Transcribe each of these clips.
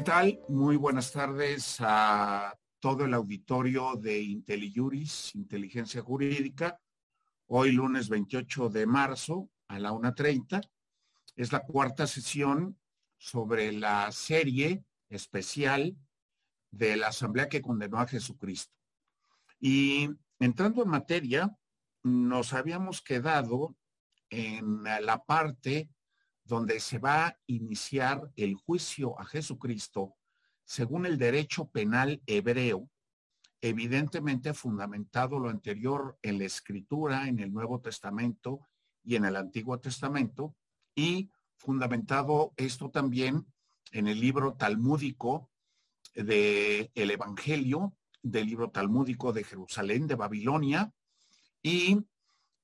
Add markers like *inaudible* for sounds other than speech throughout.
¿Qué tal? Muy buenas tardes a todo el auditorio de IntelliJuris, Inteligencia Jurídica. Hoy lunes 28 de marzo a la 1.30. Es la cuarta sesión sobre la serie especial de la Asamblea que condenó a Jesucristo. Y entrando en materia, nos habíamos quedado en la parte donde se va a iniciar el juicio a Jesucristo según el derecho penal hebreo, evidentemente fundamentado lo anterior en la escritura, en el Nuevo Testamento y en el Antiguo Testamento, y fundamentado esto también en el libro talmúdico del el Evangelio, del libro talmúdico de Jerusalén, de Babilonia, y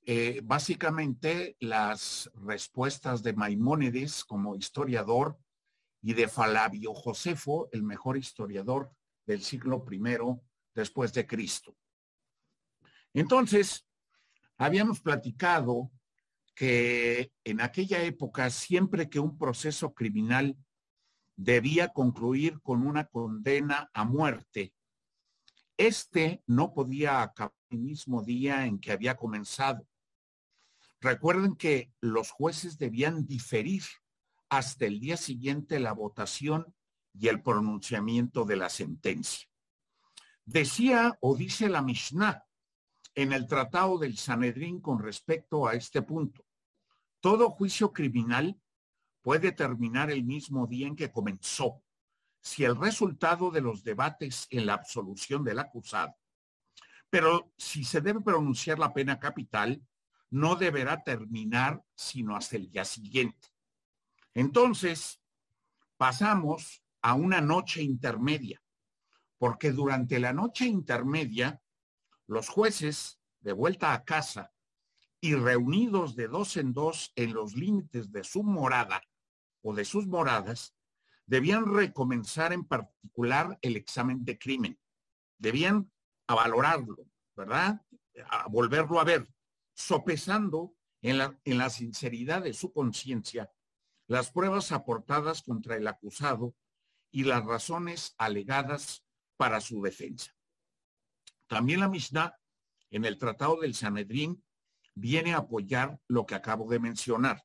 eh, básicamente las respuestas de Maimónides como historiador y de Falabio Josefo, el mejor historiador del siglo I después de Cristo. Entonces, habíamos platicado que en aquella época, siempre que un proceso criminal debía concluir con una condena a muerte, este no podía acabar el mismo día en que había comenzado. Recuerden que los jueces debían diferir hasta el día siguiente la votación y el pronunciamiento de la sentencia. Decía o dice la Mishnah en el Tratado del Sanedrín con respecto a este punto. Todo juicio criminal puede terminar el mismo día en que comenzó, si el resultado de los debates en la absolución del acusado. Pero si se debe pronunciar la pena capital, no deberá terminar sino hasta el día siguiente. Entonces, pasamos a una noche intermedia, porque durante la noche intermedia, los jueces, de vuelta a casa y reunidos de dos en dos en los límites de su morada o de sus moradas, debían recomenzar en particular el examen de crimen. Debían valorarlo, ¿verdad? A volverlo a ver sopesando en la, en la sinceridad de su conciencia las pruebas aportadas contra el acusado y las razones alegadas para su defensa. También la Mishnah, en el Tratado del Sanedrín, viene a apoyar lo que acabo de mencionar.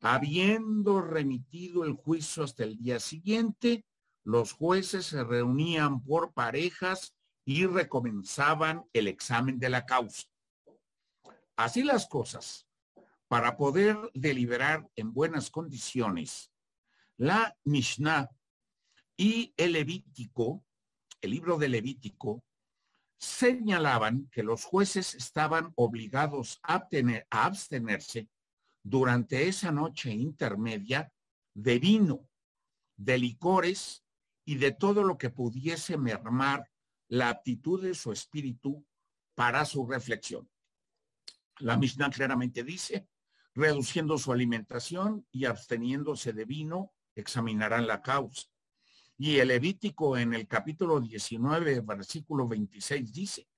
Habiendo remitido el juicio hasta el día siguiente, los jueces se reunían por parejas y recomenzaban el examen de la causa. Así las cosas, para poder deliberar en buenas condiciones, la Mishnah y el Levítico, el libro de Levítico, señalaban que los jueces estaban obligados a, a abstenerse durante esa noche intermedia de vino, de licores y de todo lo que pudiese mermar la aptitud de su espíritu para su reflexión. La Mishnah claramente dice, reduciendo su alimentación y absteniéndose de vino, examinarán la causa. Y el Levítico en el capítulo 19, versículo 26 dice,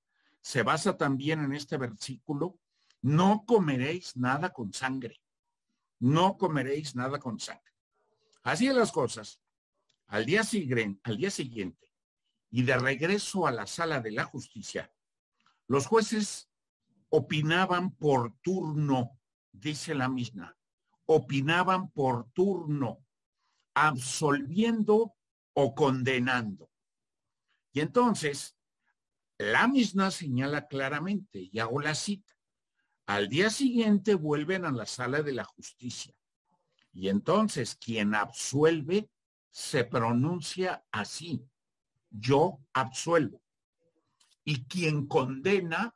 se basa también en este versículo, no comeréis nada con sangre, no comeréis nada con sangre. Así es las cosas. Al día, siguiente, al día siguiente y de regreso a la sala de la justicia, los jueces opinaban por turno, dice la misma, opinaban por turno, absolviendo o condenando. Y entonces, la misma señala claramente, y hago la cita, al día siguiente vuelven a la sala de la justicia. Y entonces quien absuelve se pronuncia así, yo absuelvo. Y quien condena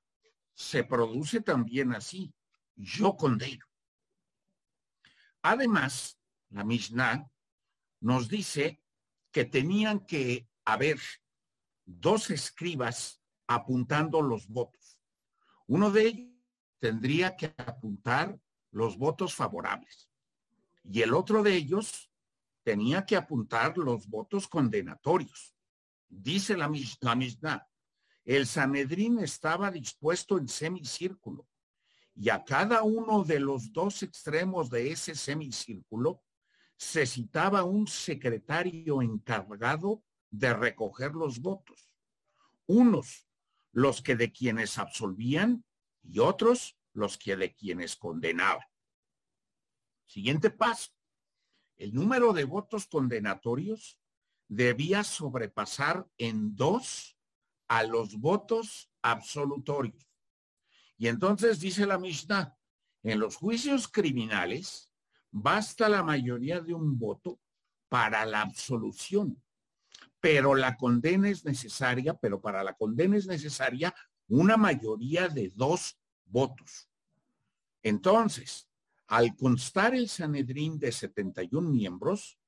se produce también así. Yo condeno. Además, la Mishnah nos dice que tenían que haber dos escribas apuntando los votos. Uno de ellos tendría que apuntar los votos favorables y el otro de ellos tenía que apuntar los votos condenatorios. Dice la, la Mishnah, el Sanedrín estaba dispuesto en semicírculo y a cada uno de los dos extremos de ese semicírculo se citaba un secretario encargado de recoger los votos. Unos los que de quienes absolvían y otros los que de quienes condenaban. Siguiente paso. El número de votos condenatorios debía sobrepasar en dos a los votos absolutorios. Y entonces dice la Mishnah, en los juicios criminales basta la mayoría de un voto para la absolución, pero la condena es necesaria, pero para la condena es necesaria una mayoría de dos votos. Entonces, al constar el Sanedrín de 71 miembros,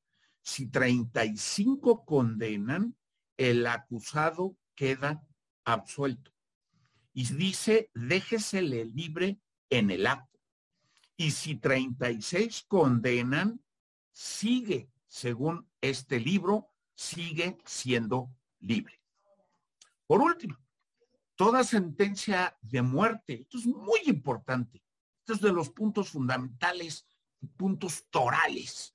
si 35 condenan, el acusado queda absuelto. Y dice, déjesele libre en el acto. Y si 36 condenan, sigue, según este libro, sigue siendo libre. Por último, toda sentencia de muerte, esto es muy importante, esto es de los puntos fundamentales, puntos torales.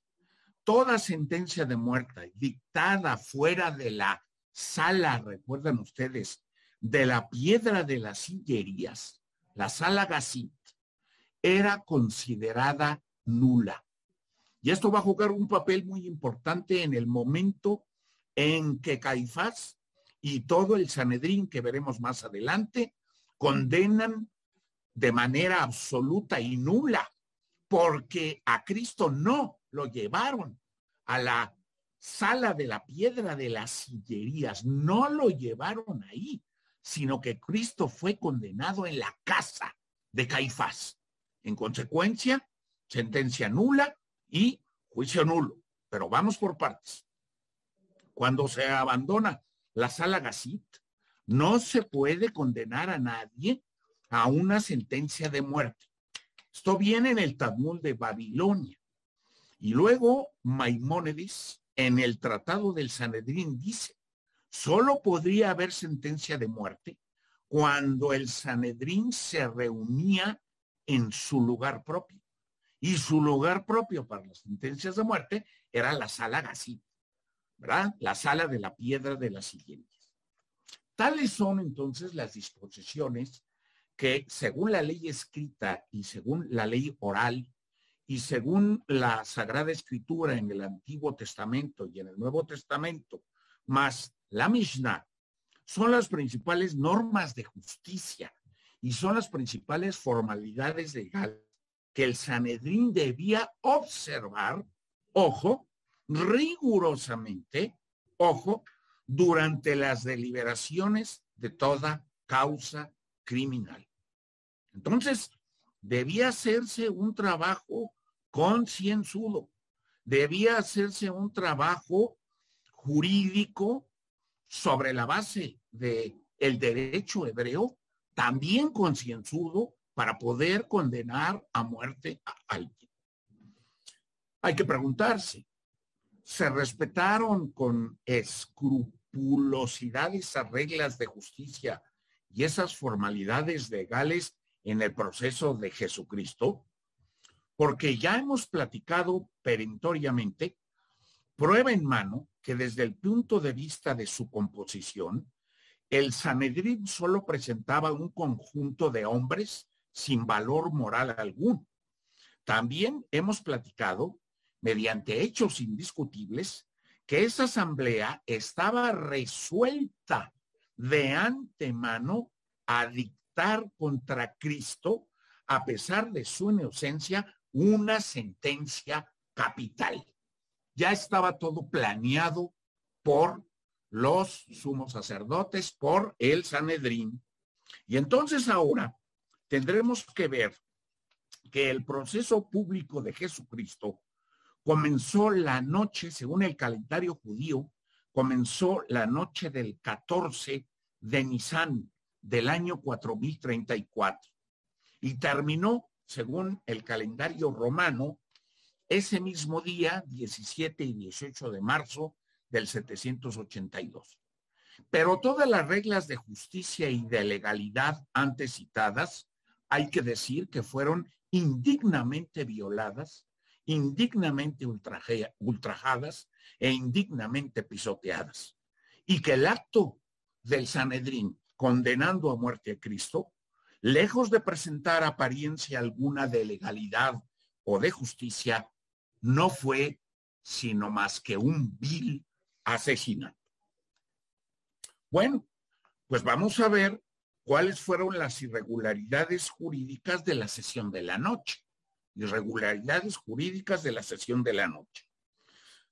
Toda sentencia de muerte dictada fuera de la sala, recuerdan ustedes, de la piedra de las sillerías, la sala Gassit, era considerada nula. Y esto va a jugar un papel muy importante en el momento en que Caifás y todo el Sanedrín que veremos más adelante condenan de manera absoluta y nula, porque a Cristo no lo llevaron a la sala de la piedra de las sillerías, no lo llevaron ahí, sino que Cristo fue condenado en la casa de Caifás. En consecuencia, sentencia nula y juicio nulo. Pero vamos por partes. Cuando se abandona la sala Gassit, no se puede condenar a nadie a una sentencia de muerte. Esto viene en el Talmud de Babilonia. Y luego Maimónides, en el Tratado del Sanedrín, dice, solo podría haber sentencia de muerte cuando el Sanedrín se reunía en su lugar propio. Y su lugar propio para las sentencias de muerte era la sala Gassit, ¿verdad? La sala de la piedra de las siguientes. Tales son entonces las disposiciones que según la ley escrita y según la ley oral y según la Sagrada Escritura en el Antiguo Testamento y en el Nuevo Testamento, más la Mishnah, son las principales normas de justicia y son las principales formalidades legales que el Sanedrín debía observar, ojo, rigurosamente, ojo, durante las deliberaciones de toda causa criminal. Entonces, debía hacerse un trabajo concienzudo, debía hacerse un trabajo jurídico sobre la base de el derecho hebreo también concienzudo para poder condenar a muerte a alguien. Hay que preguntarse, ¿se respetaron con escrupulosidad esas reglas de justicia y esas formalidades legales en el proceso de Jesucristo? Porque ya hemos platicado perentoriamente, prueba en mano, que desde el punto de vista de su composición, el Sanedrín solo presentaba un conjunto de hombres sin valor moral alguno. También hemos platicado, mediante hechos indiscutibles, que esa asamblea estaba resuelta de antemano a dictar contra Cristo, a pesar de su inocencia, una sentencia capital. Ya estaba todo planeado por los sumos sacerdotes por el Sanedrín. Y entonces ahora tendremos que ver que el proceso público de Jesucristo comenzó la noche, según el calendario judío, comenzó la noche del 14 de Nisan del año 4034 y terminó, según el calendario romano, ese mismo día, 17 y 18 de marzo del 782. Pero todas las reglas de justicia y de legalidad antes citadas, hay que decir que fueron indignamente violadas indignamente ultrajadas e indignamente pisoteadas. Y que el acto del Sanedrín condenando a muerte a Cristo, lejos de presentar apariencia alguna de legalidad o de justicia, no fue sino más que un vil asesinato. Bueno, pues vamos a ver cuáles fueron las irregularidades jurídicas de la sesión de la noche. Irregularidades jurídicas de la sesión de la noche.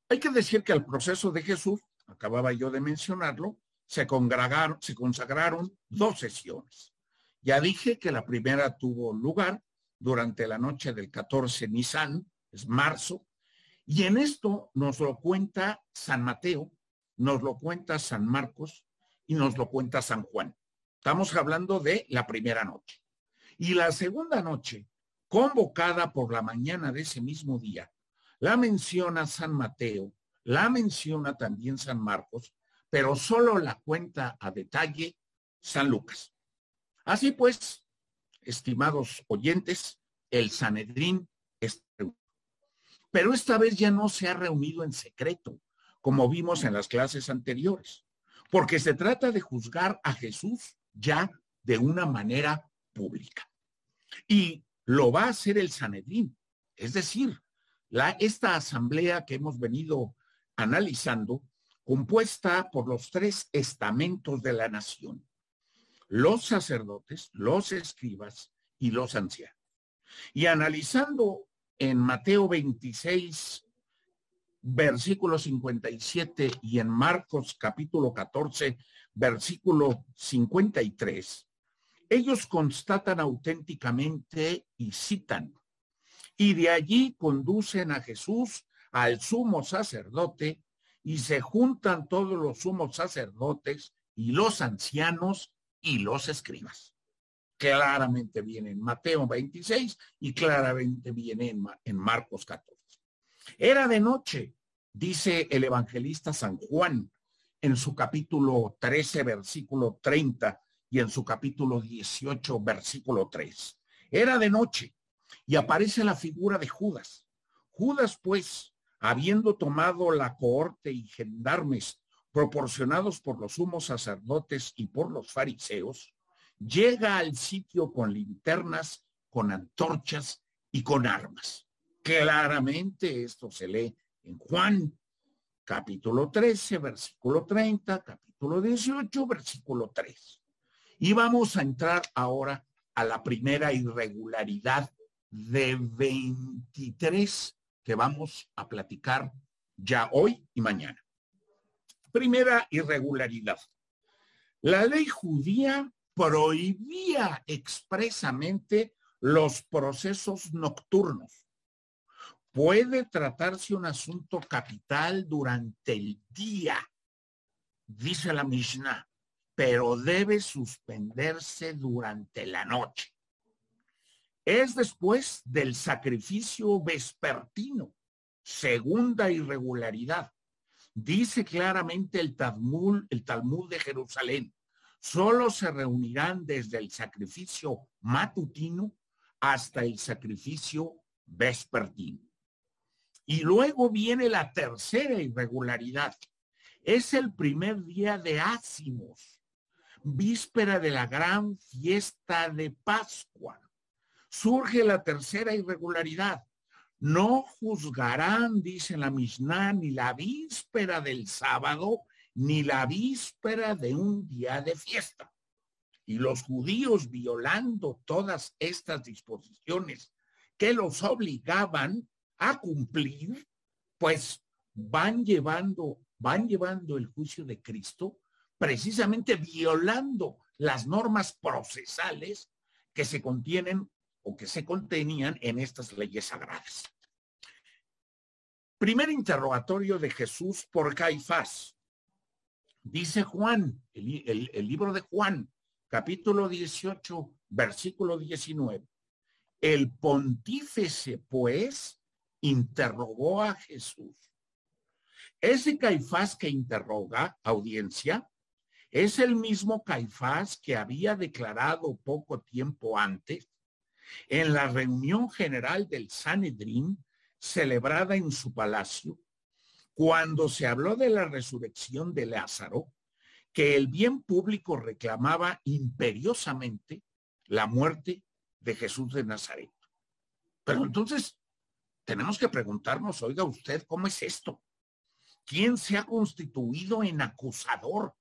Hay que decir que al proceso de Jesús, acababa yo de mencionarlo, se, se consagraron dos sesiones. Ya dije que la primera tuvo lugar durante la noche del 14 Nisan, es marzo, y en esto nos lo cuenta San Mateo, nos lo cuenta San Marcos y nos lo cuenta San Juan. Estamos hablando de la primera noche. Y la segunda noche, convocada por la mañana de ese mismo día, la menciona San Mateo, la menciona también San Marcos, pero solo la cuenta a detalle San Lucas. Así pues, estimados oyentes, el Sanedrín es pero esta vez ya no se ha reunido en secreto, como vimos en las clases anteriores, porque se trata de juzgar a Jesús ya de una manera pública. Y lo va a hacer el Sanedrín, es decir, esta asamblea que hemos venido analizando, compuesta por los tres estamentos de la nación, los sacerdotes, los escribas y los ancianos. Y analizando en Mateo 26, versículo 57 y en Marcos capítulo 14, versículo 53, ellos constatan auténticamente y citan, y de allí conducen a Jesús al sumo sacerdote y se juntan todos los sumos sacerdotes y los ancianos y los escribas. Claramente viene en Mateo 26 y claramente viene en, Marcos 14. Era de noche, dice el evangelista San Juan en su capítulo 13, versículo 30 y en su capítulo 18, versículo 3. Era de noche y aparece la figura de Judas. Judas, pues, habiendo tomado la cohorte y gendarmes proporcionados por los sumos sacerdotes y por los fariseos, llega al sitio con linternas, con antorchas y con armas. Claramente esto se lee en Juan capítulo 13, versículo 30, capítulo 18, versículo 3. Y vamos a entrar ahora a la primera irregularidad de 23 que vamos a platicar ya hoy y mañana. Primera irregularidad. La ley judía prohibía expresamente los procesos nocturnos. Puede tratarse un asunto capital durante el día, dice la Mishnah, pero debe suspenderse durante la noche. Es después del sacrificio vespertino, segunda irregularidad. Dice claramente el Talmud, el Talmud de Jerusalén, solo se reunirán desde el sacrificio matutino hasta el sacrificio vespertino. Y luego viene la tercera irregularidad. Es el primer día de ácimos, víspera de la gran fiesta de Pascua surge la tercera irregularidad. No juzgarán, dice la Mishnah, ni la víspera del sábado, ni la víspera de un día de fiesta. Y los judíos, violando todas estas disposiciones que los obligaban a cumplir, pues van llevando, van llevando el juicio de Cristo, precisamente violando las normas procesales que se contienen que se contenían en estas leyes sagradas. Primer interrogatorio de Jesús por Caifás. Dice Juan, el, el libro de Juan, capítulo 18, versículo 19. El pontífice, pues, interrogó a Jesús. Ese Caifás que interroga, audiencia, es el mismo Caifás que había declarado poco tiempo antes en la reunión general del Sanedrín celebrada en su palacio, cuando se habló de la resurrección de Lázaro, que el bien público reclamaba imperiosamente la muerte de Jesús de Nazaret. Pero entonces tenemos que preguntarnos, oiga usted, ¿cómo es esto? ¿Quién se ha constituido en acusador?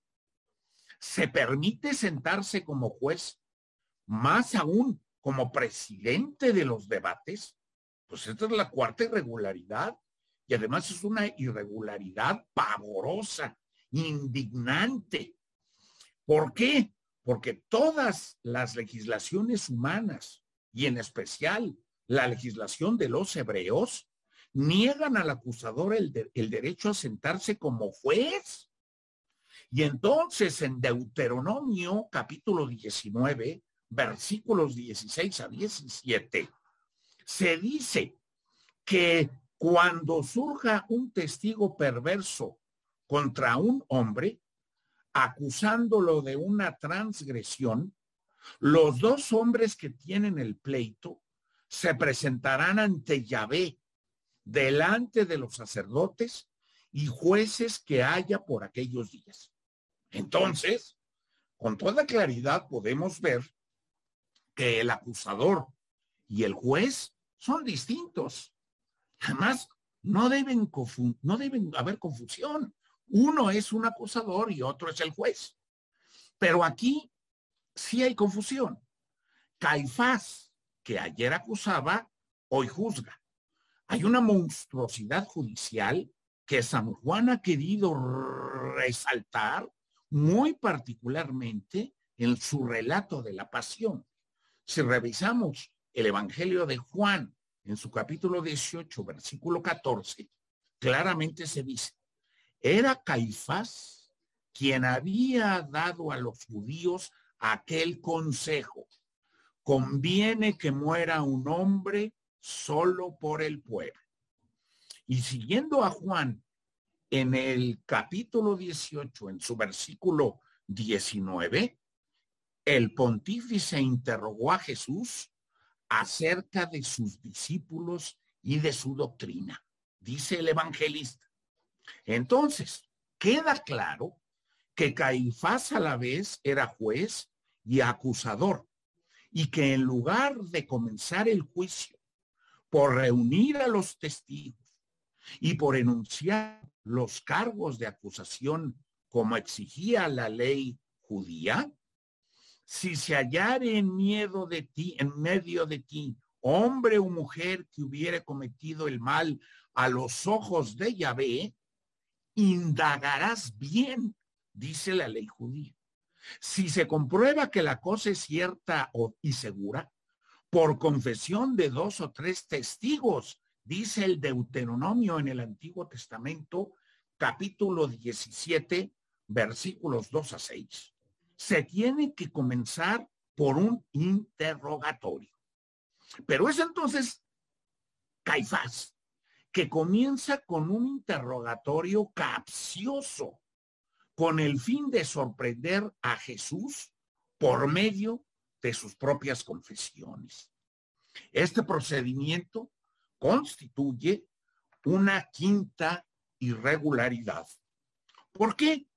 ¿Se permite sentarse como juez? Más aún, como presidente de los debates. Pues esta es la cuarta irregularidad. Y además es una irregularidad pavorosa, indignante. ¿Por qué? Porque todas las legislaciones humanas, y en especial la legislación de los hebreos, niegan al acusador el, el derecho a sentarse como juez. Y entonces en Deuteronomio capítulo 19, versículos 16 a 17, se dice que cuando surja un testigo perverso contra un hombre, acusándolo de una transgresión, los dos hombres que tienen el pleito se presentarán ante Yahvé, delante de los sacerdotes y jueces que haya por aquellos días. Entonces, con toda claridad podemos ver que el acusador y el juez son distintos. Además, no deben, no deben haber confusión. Uno es un acusador y otro es el juez. Pero aquí sí hay confusión. Caifás, que ayer acusaba, hoy juzga. Hay una monstruosidad judicial que San Juan ha querido resaltar muy particularmente en su relato de la pasión. Si revisamos el Evangelio de Juan en su capítulo 18, versículo 14, claramente se dice, era Caifás quien había dado a los judíos aquel consejo. Conviene que muera un hombre solo por el pueblo. Y siguiendo a Juan en el capítulo 18, en su versículo 19, el pontífice interrogó a Jesús acerca de sus discípulos y de su doctrina, dice el evangelista. Entonces, queda claro que Caifás a la vez era juez y acusador, y que en lugar de comenzar el juicio por reunir a los testigos y por enunciar los cargos de acusación como exigía la ley judía, si se hallare en miedo de ti, en medio de ti, hombre o mujer que hubiere cometido el mal a los ojos de Yahvé, indagarás bien dice la ley judía. Si se comprueba que la cosa es cierta y segura, por confesión de dos o tres testigos, dice el Deuteronomio en el Antiguo Testamento, capítulo 17, versículos 2 a 6. Se tiene que comenzar por un interrogatorio. Pero es entonces Caifás, que comienza con un interrogatorio capcioso con el fin de sorprender a Jesús por medio de sus propias confesiones. Este procedimiento constituye una quinta irregularidad. ¿Por qué?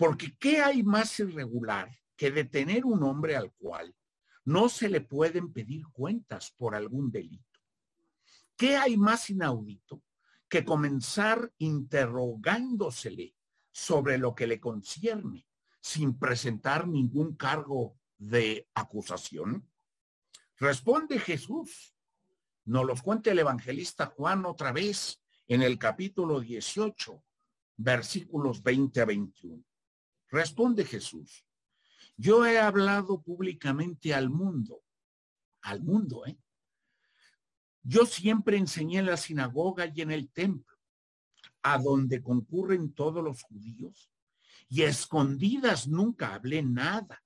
Porque ¿qué hay más irregular que detener un hombre al cual no se le pueden pedir cuentas por algún delito? ¿Qué hay más inaudito que comenzar interrogándosele sobre lo que le concierne sin presentar ningún cargo de acusación? Responde Jesús. Nos los cuenta el evangelista Juan otra vez en el capítulo 18, versículos 20 a 21. Responde Jesús. Yo he hablado públicamente al mundo, al mundo, ¿eh? Yo siempre enseñé en la sinagoga y en el templo a donde concurren todos los judíos y escondidas nunca hablé nada.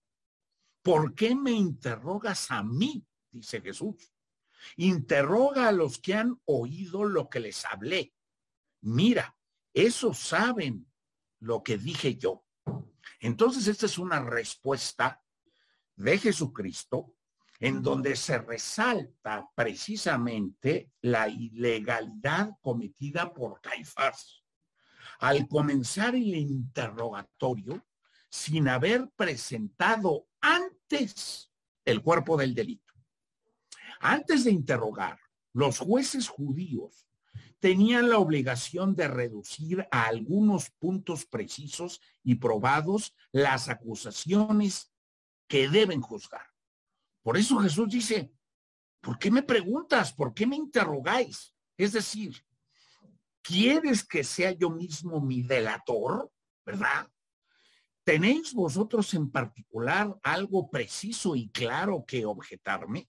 ¿Por qué me interrogas a mí? Dice Jesús. Interroga a los que han oído lo que les hablé. Mira, esos saben lo que dije yo. Entonces, esta es una respuesta de Jesucristo en donde se resalta precisamente la ilegalidad cometida por Caifás. Al comenzar el interrogatorio, sin haber presentado antes el cuerpo del delito. Antes de interrogar, los jueces judíos tenían la obligación de reducir a algunos puntos precisos y probados las acusaciones que deben juzgar. Por eso Jesús dice, ¿por qué me preguntas? ¿Por qué me interrogáis? Es decir, ¿quieres que sea yo mismo mi delator? ¿Verdad? ¿Tenéis vosotros en particular algo preciso y claro que objetarme?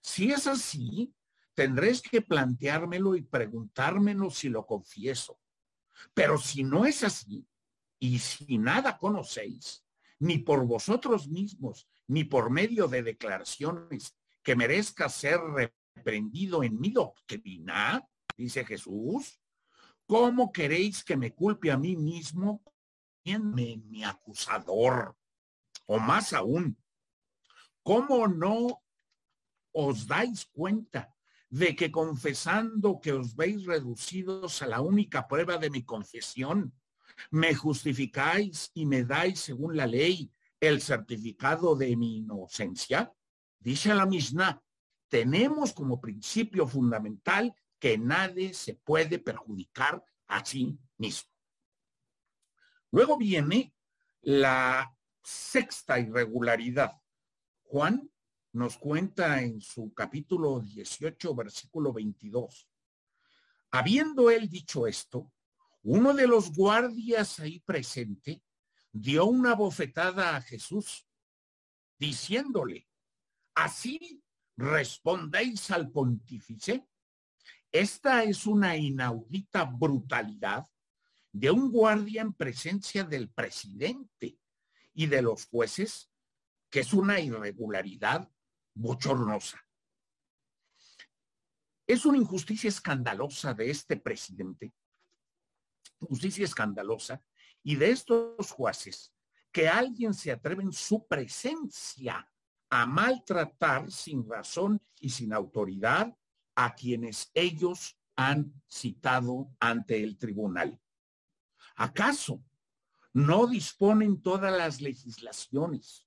Si es así, tendréis que planteármelo y preguntármelo si lo confieso. Pero si no es así, y si nada conocéis, ni por vosotros mismos, ni por medio de declaraciones que merezca ser reprendido en mi doctrina, dice Jesús, ¿cómo queréis que me culpe a mí mismo mi acusador? O más aún, ¿cómo no os dais cuenta de que confesando que os veis reducidos a la única prueba de mi confesión, me justificáis y me dais según la ley el certificado de mi inocencia? Dice la Mishnah, tenemos como principio fundamental que nadie se puede perjudicar a sí mismo. Luego viene la sexta irregularidad. Juan nos cuenta en su capítulo 18, versículo 22. Habiendo él dicho esto, uno de los guardias ahí presente dio una bofetada a Jesús, diciéndole, ¿así respondéis al pontífice? Esta es una inaudita brutalidad de un guardia en presencia del presidente y de los jueces, que es una irregularidad bochornosa. Es una injusticia escandalosa de este presidente, justicia escandalosa, y de estos jueces, que alguien se atreve en su presencia a maltratar sin razón y sin autoridad a quienes ellos han citado ante el tribunal. ¿Acaso no disponen todas las legislaciones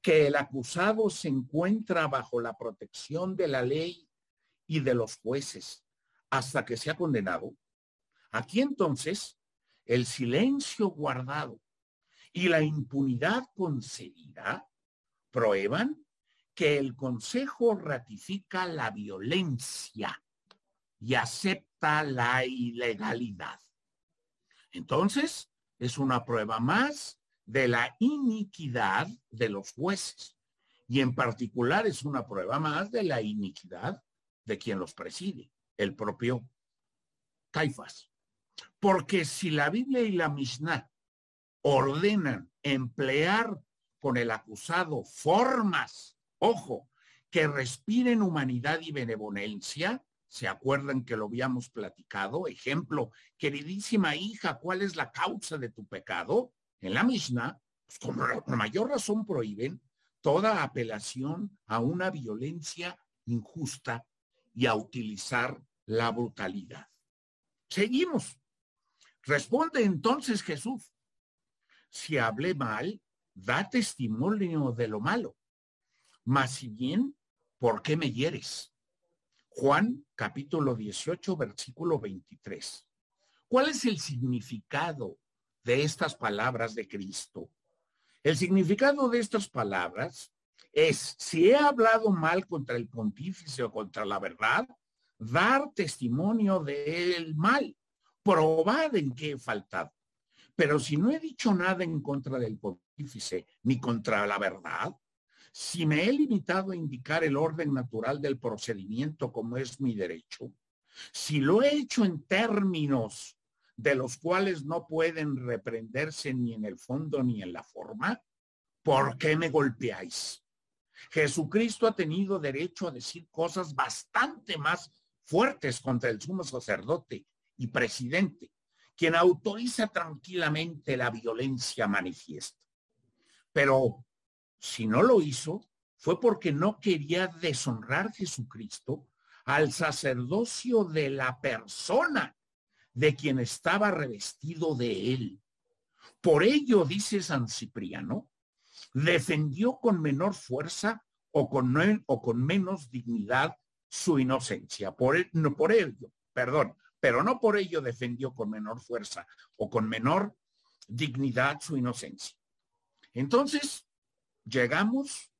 que el acusado se encuentra bajo la protección de la ley y de los jueces hasta que sea condenado? Aquí entonces el silencio guardado y la impunidad concedida prueban que el Consejo ratifica la violencia y acepta la ilegalidad. Entonces, es una prueba más de la iniquidad de los jueces. Y en particular es una prueba más de la iniquidad de quien los preside, el propio Caifás. Porque si la Biblia y la Mishnah ordenan emplear con el acusado formas, ojo, que respiren humanidad y benevolencia, ¿Se acuerdan que lo habíamos platicado? Ejemplo, queridísima hija, ¿cuál es la causa de tu pecado? En la Mishnah, pues con mayor razón prohíben toda apelación a una violencia injusta y a utilizar la brutalidad. Seguimos. Responde entonces Jesús, si hablé mal, da testimonio de lo malo. Mas si bien, ¿por qué me hieres? Juan capítulo 18, versículo 23. ¿Cuál es el significado de estas palabras de Cristo? El significado de estas palabras es, si he hablado mal contra el pontífice o contra la verdad, dar testimonio del mal, probar en qué he faltado. Pero si no he dicho nada en contra del pontífice ni contra la verdad, si me he limitado a indicar el orden natural del procedimiento como es mi derecho, si lo he hecho en términos de los cuales no pueden reprenderse ni en el fondo ni en la forma, ¿por qué me golpeáis? Jesucristo ha tenido derecho a decir cosas bastante más fuertes contra el sumo sacerdote y presidente, quien autoriza tranquilamente la violencia manifiesta. Pero si no lo hizo, fue porque no quería deshonrar Jesucristo al sacerdocio de la persona de quien estaba revestido de él. Por ello, dice San Cipriano, defendió con menor fuerza o con, menos dignidad su inocencia. Por, no, por ello, perdón, pero no por ello defendió con menor fuerza o con menor dignidad su inocencia. Entonces, llegamos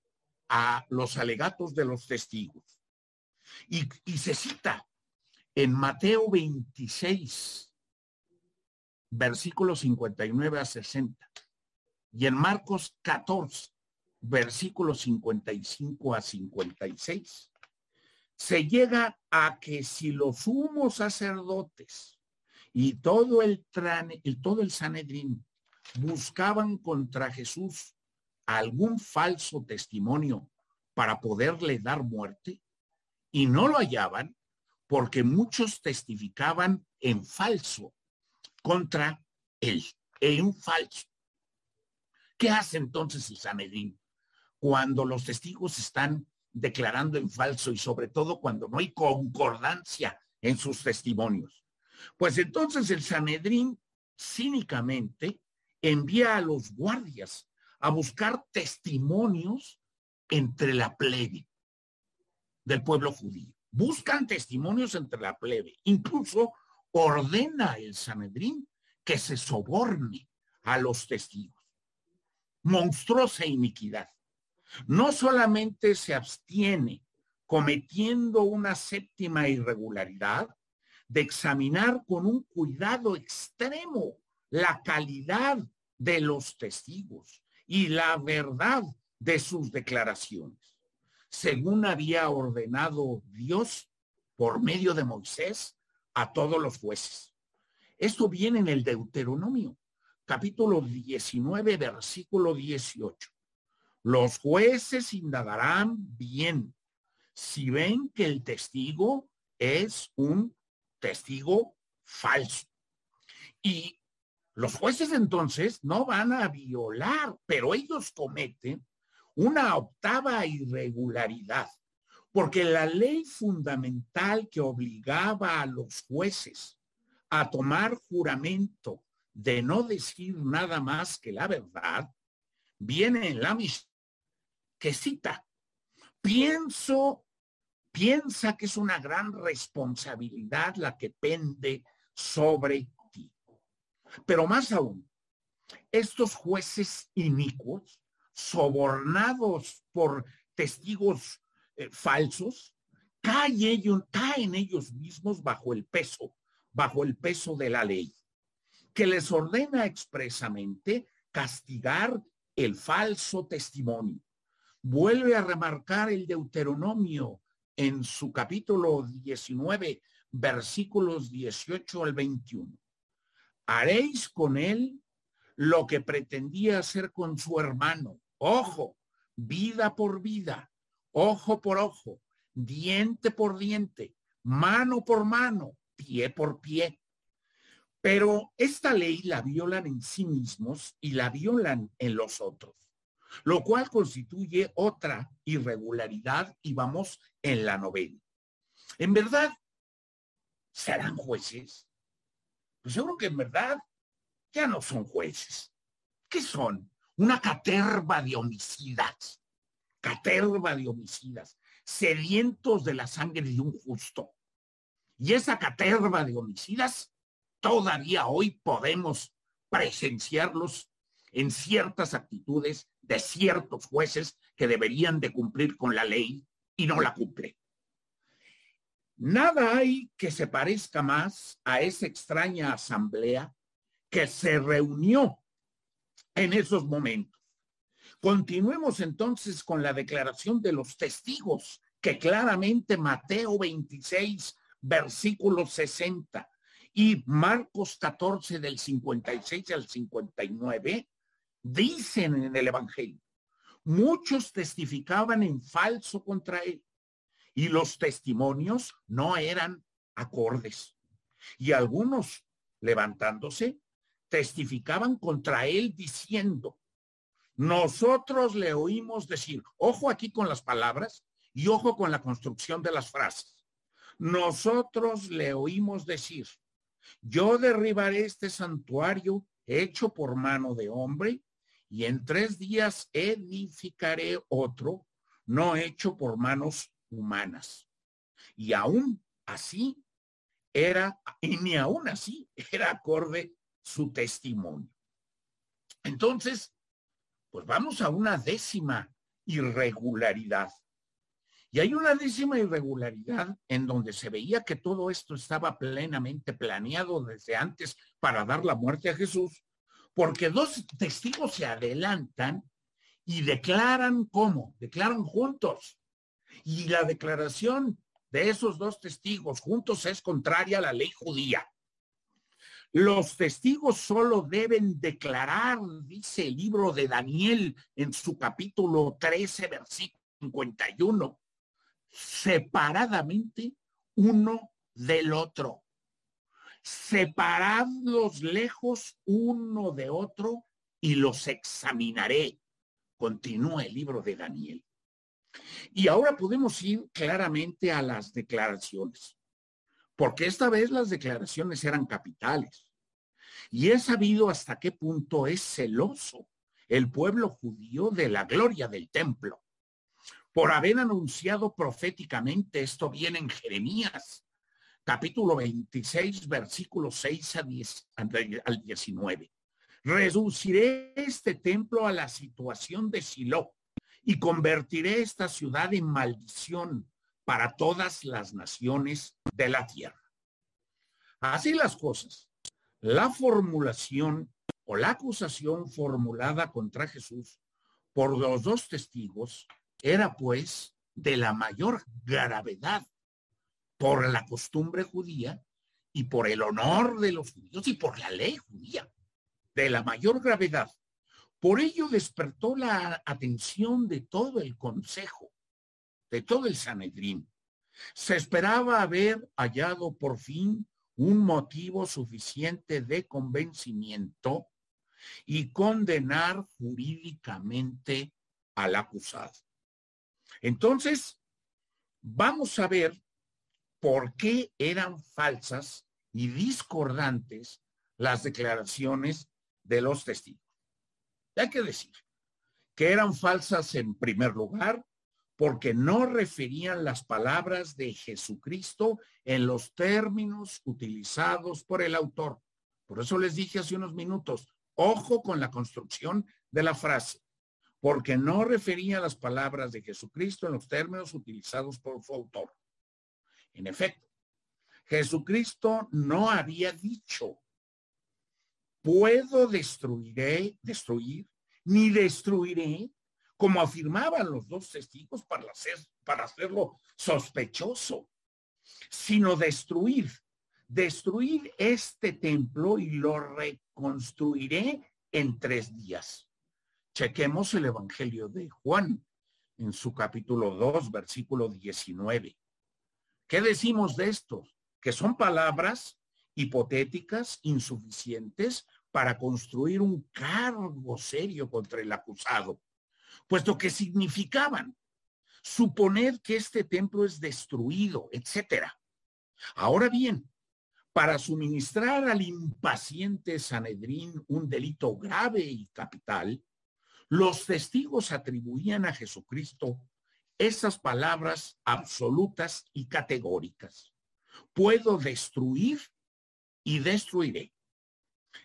a los alegatos de los testigos. Y se cita en Mateo 26, versículos 59 a 60, y en Marcos 14, versículos 55 a 56, se llega a que si los sumos sacerdotes y todo el, todo el Sanedrín buscaban contra Jesús algún falso testimonio para poderle dar muerte y no lo hallaban porque muchos testificaban en falso contra él, en falso. ¿Qué hace entonces el Sanedrín cuando los testigos están declarando en falso y sobre todo cuando no hay concordancia en sus testimonios? Pues entonces el Sanedrín cínicamente envía a los guardias a buscar testimonios entre la plebe del pueblo judío. Buscan testimonios entre la plebe. Incluso ordena el Sanedrín que se soborne a los testigos. Monstruosa iniquidad. No solamente se abstiene cometiendo una séptima irregularidad de examinar con un cuidado extremo la calidad de los testigos y la verdad de sus declaraciones, según había ordenado Dios por medio de Moisés a todos los jueces. Esto viene en el Deuteronomio, capítulo 19, versículo 18. Los jueces indagarán bien si ven que el testigo es un testigo falso. Y los jueces entonces no van a violar, pero ellos cometen una octava irregularidad, porque la ley fundamental que obligaba a los jueces a tomar juramento de no decir nada más que la verdad, viene en la misión que cita, pienso, piensa que es una gran responsabilidad la que pende sobre ti. Pero más aún, estos jueces inicuos, sobornados por testigos eh, falsos, caen ellos, caen ellos mismos bajo el peso, bajo el peso de la ley, que les ordena expresamente castigar el falso testimonio vuelve a remarcar el Deuteronomio en su capítulo 19, versículos 18 al 21. Haréis con él lo que pretendía hacer con su hermano. Ojo, vida por vida, ojo por ojo, diente por diente, mano por mano, pie por pie. Pero esta ley la violan en sí mismos y la violan en los otros lo cual constituye otra irregularidad y vamos en la novena. En verdad, ¿serán jueces? Pues creo que en verdad ya no son jueces. ¿Qué son? Una caterva de homicidas, caterva de homicidas, sedientos de la sangre de un justo. Y esa caterva de homicidas, todavía hoy podemos presenciarlos en ciertas actitudes de ciertos jueces que deberían de cumplir con la ley y no la cumplen. Nada hay que se parezca más a esa extraña asamblea que se reunió en esos momentos. Continuemos entonces con la declaración de los testigos que claramente Mateo 26, versículo 60 y Marcos 14 del 56 al 59 dicen en el Evangelio. Muchos testificaban en falso contra él y los testimonios no eran acordes. Y algunos, levantándose, testificaban contra él diciendo, Nosotros le oímos decir, ojo aquí con las palabras y ojo con la construcción de las frases. Nosotros le oímos decir, yo derribaré este santuario hecho por mano de hombre y en tres días edificaré otro no hecho por manos humanas. Y aún así era, y ni aún así era acorde su testimonio. Entonces, pues vamos a una décima irregularidad. Y hay una décima irregularidad en donde se veía que todo esto estaba plenamente planeado desde antes para dar la muerte a Jesús, porque dos testigos se adelantan y declaran cómo, declaran juntos. Y la declaración de esos dos testigos juntos es contraria a la ley judía. Los testigos solo deben declarar, dice el libro de Daniel en su capítulo 13, versículo 51, separadamente uno del otro. Separadlos lejos uno de otro y los examinaré. Continúa el libro de Daniel. Y ahora podemos ir claramente a las declaraciones porque esta vez las declaraciones eran capitales. Y he sabido hasta qué punto es celoso el pueblo judío de la gloria del templo. Por haber anunciado proféticamente, esto viene en Jeremías, capítulo 26, versículos 6 al 19. Reduciré este templo a la situación de Silo y convertiré esta ciudad en maldición para todas las naciones de la tierra. Así las cosas. La formulación o la acusación formulada contra Jesús por los dos testigos era pues de la mayor gravedad por la costumbre judía y por el honor de los judíos y por la ley judía, de la mayor gravedad. Por ello despertó la atención de todo el consejo de todo el Sanedrín. Se esperaba haber hallado por fin un motivo suficiente de convencimiento y condenar jurídicamente al acusado. Entonces, vamos a ver por qué eran falsas y discordantes las declaraciones de los testigos. Hay que decir que eran falsas en primer lugar porque no referían las palabras de Jesucristo en los términos utilizados por el autor. Por eso les dije hace unos minutos, ojo con la construcción de la frase, porque no refería las palabras de Jesucristo en los términos utilizados por su autor. En efecto, Jesucristo no había dicho, puedo destruiré, destruir, ni destruiré como afirmaban los dos testigos para, hacer, para hacerlo sospechoso, sino destruir, destruir este templo y lo reconstruiré en tres días. Chequemos el Evangelio de Juan en su capítulo 2, versículo 19. ¿Qué decimos de esto? Que son palabras hipotéticas, insuficientes para construir un cargo serio contra el acusado puesto que significaban suponer que este templo es destruido, etcétera. Ahora bien, para suministrar al impaciente Sanedrín un delito grave y capital, los testigos atribuían a Jesucristo esas palabras absolutas y categóricas. Puedo destruir y destruiré.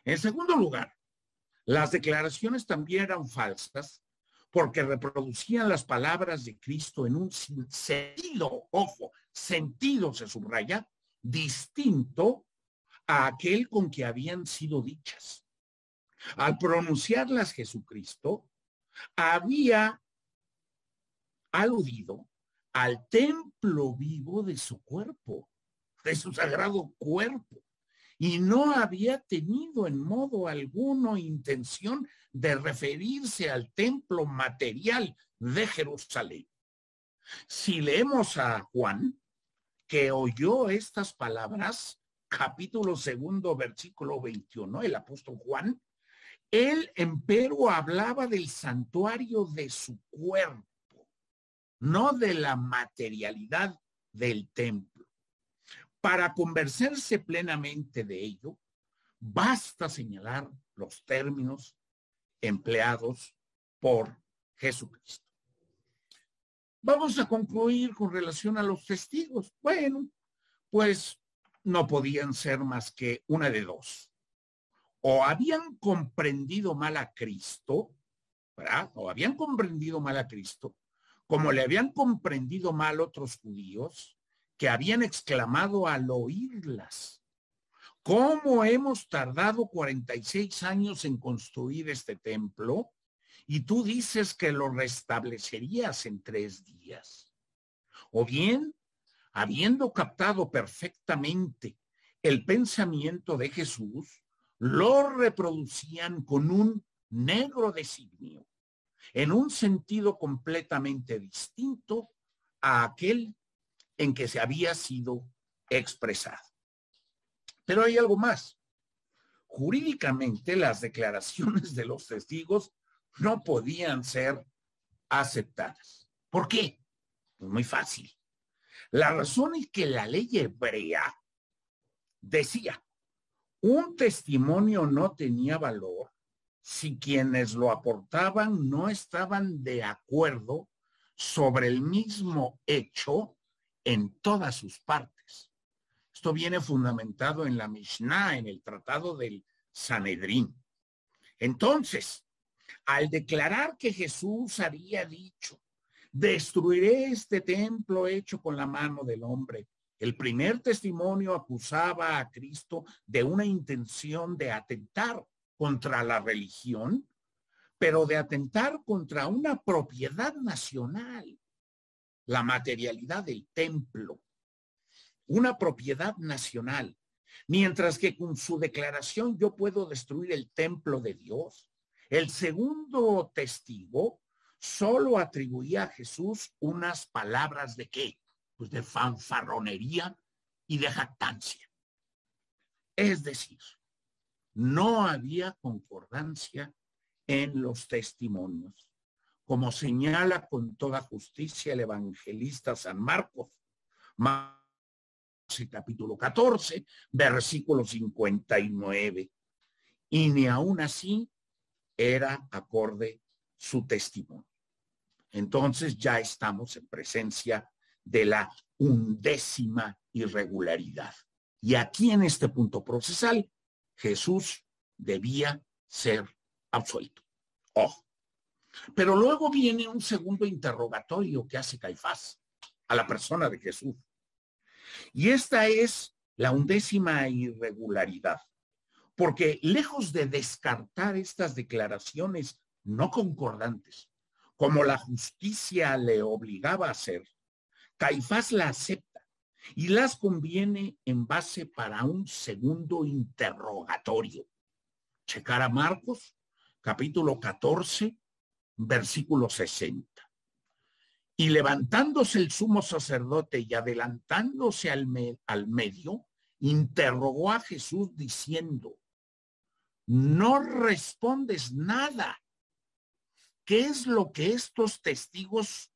En segundo lugar, las declaraciones también eran falsas porque reproducían las palabras de Cristo en un sentido, ojo, sentido se subraya, distinto a aquel con que habían sido dichas. Al pronunciarlas Jesucristo, había aludido al templo vivo de su cuerpo, de su sagrado cuerpo y no había tenido en modo alguno intención de referirse al templo material de Jerusalén. Si leemos a Juan, que oyó estas palabras, capítulo segundo, versículo 21, el apóstol Juan, Él, empero, hablaba del santuario de su cuerpo, no de la materialidad del templo. Para convencerse plenamente de ello, basta señalar los términos empleados por Jesucristo. Vamos a concluir con relación a los testigos. Bueno, pues no podían ser más que una de dos. O habían comprendido mal a Cristo, ¿verdad? O habían comprendido mal a Cristo, como le habían comprendido mal otros judíos que habían exclamado al oírlas. ¿Cómo hemos tardado 46 años en construir este templo? y tú dices que lo restablecerías en tres días. O bien, habiendo captado perfectamente el pensamiento de Jesús, lo reproducían con un negro designio, en un sentido completamente distinto a aquel en que se había sido expresado. Pero hay algo más. Jurídicamente, las declaraciones de los testigos no podían ser aceptadas. ¿Por qué? Pues muy fácil. La razón es que la ley hebrea decía, un testimonio no tenía valor si quienes lo aportaban no estaban de acuerdo sobre el mismo hecho en todas sus partes. Esto viene fundamentado en la Mishnah, en el Tratado del Sanedrín. Entonces, al declarar que Jesús había dicho, destruiré este templo hecho con la mano del hombre. El primer testimonio acusaba a Cristo de una intención de atentar contra la religión, pero de atentar contra una propiedad nacional, la materialidad del templo, una propiedad nacional. Mientras que con su declaración yo puedo destruir el templo de Dios, el segundo testigo solo atribuía a Jesús unas palabras de qué? Pues de fanfarronería y de jactancia. Es decir, no había concordancia en los testimonios, como señala con toda justicia el evangelista San Marcos, capítulo 14, versículo 59. Y ni aún así era acorde su testimonio. Entonces ya estamos en presencia de la undécima irregularidad. Y aquí en este punto procesal, Jesús debía ser absuelto. Oh. Pero luego viene un segundo interrogatorio que hace Caifás a la persona de Jesús. Y esta es la undécima irregularidad porque lejos de descartar estas declaraciones no concordantes, como la justicia le obligaba a hacer, Caifás la acepta y las conviene en base para un segundo interrogatorio. Checar a Marcos, capítulo 14, versículo 60. Y levantándose el sumo sacerdote y adelantándose al, al medio, interrogó a Jesús diciendo, no respondes nada. ¿Qué es lo que estos testigos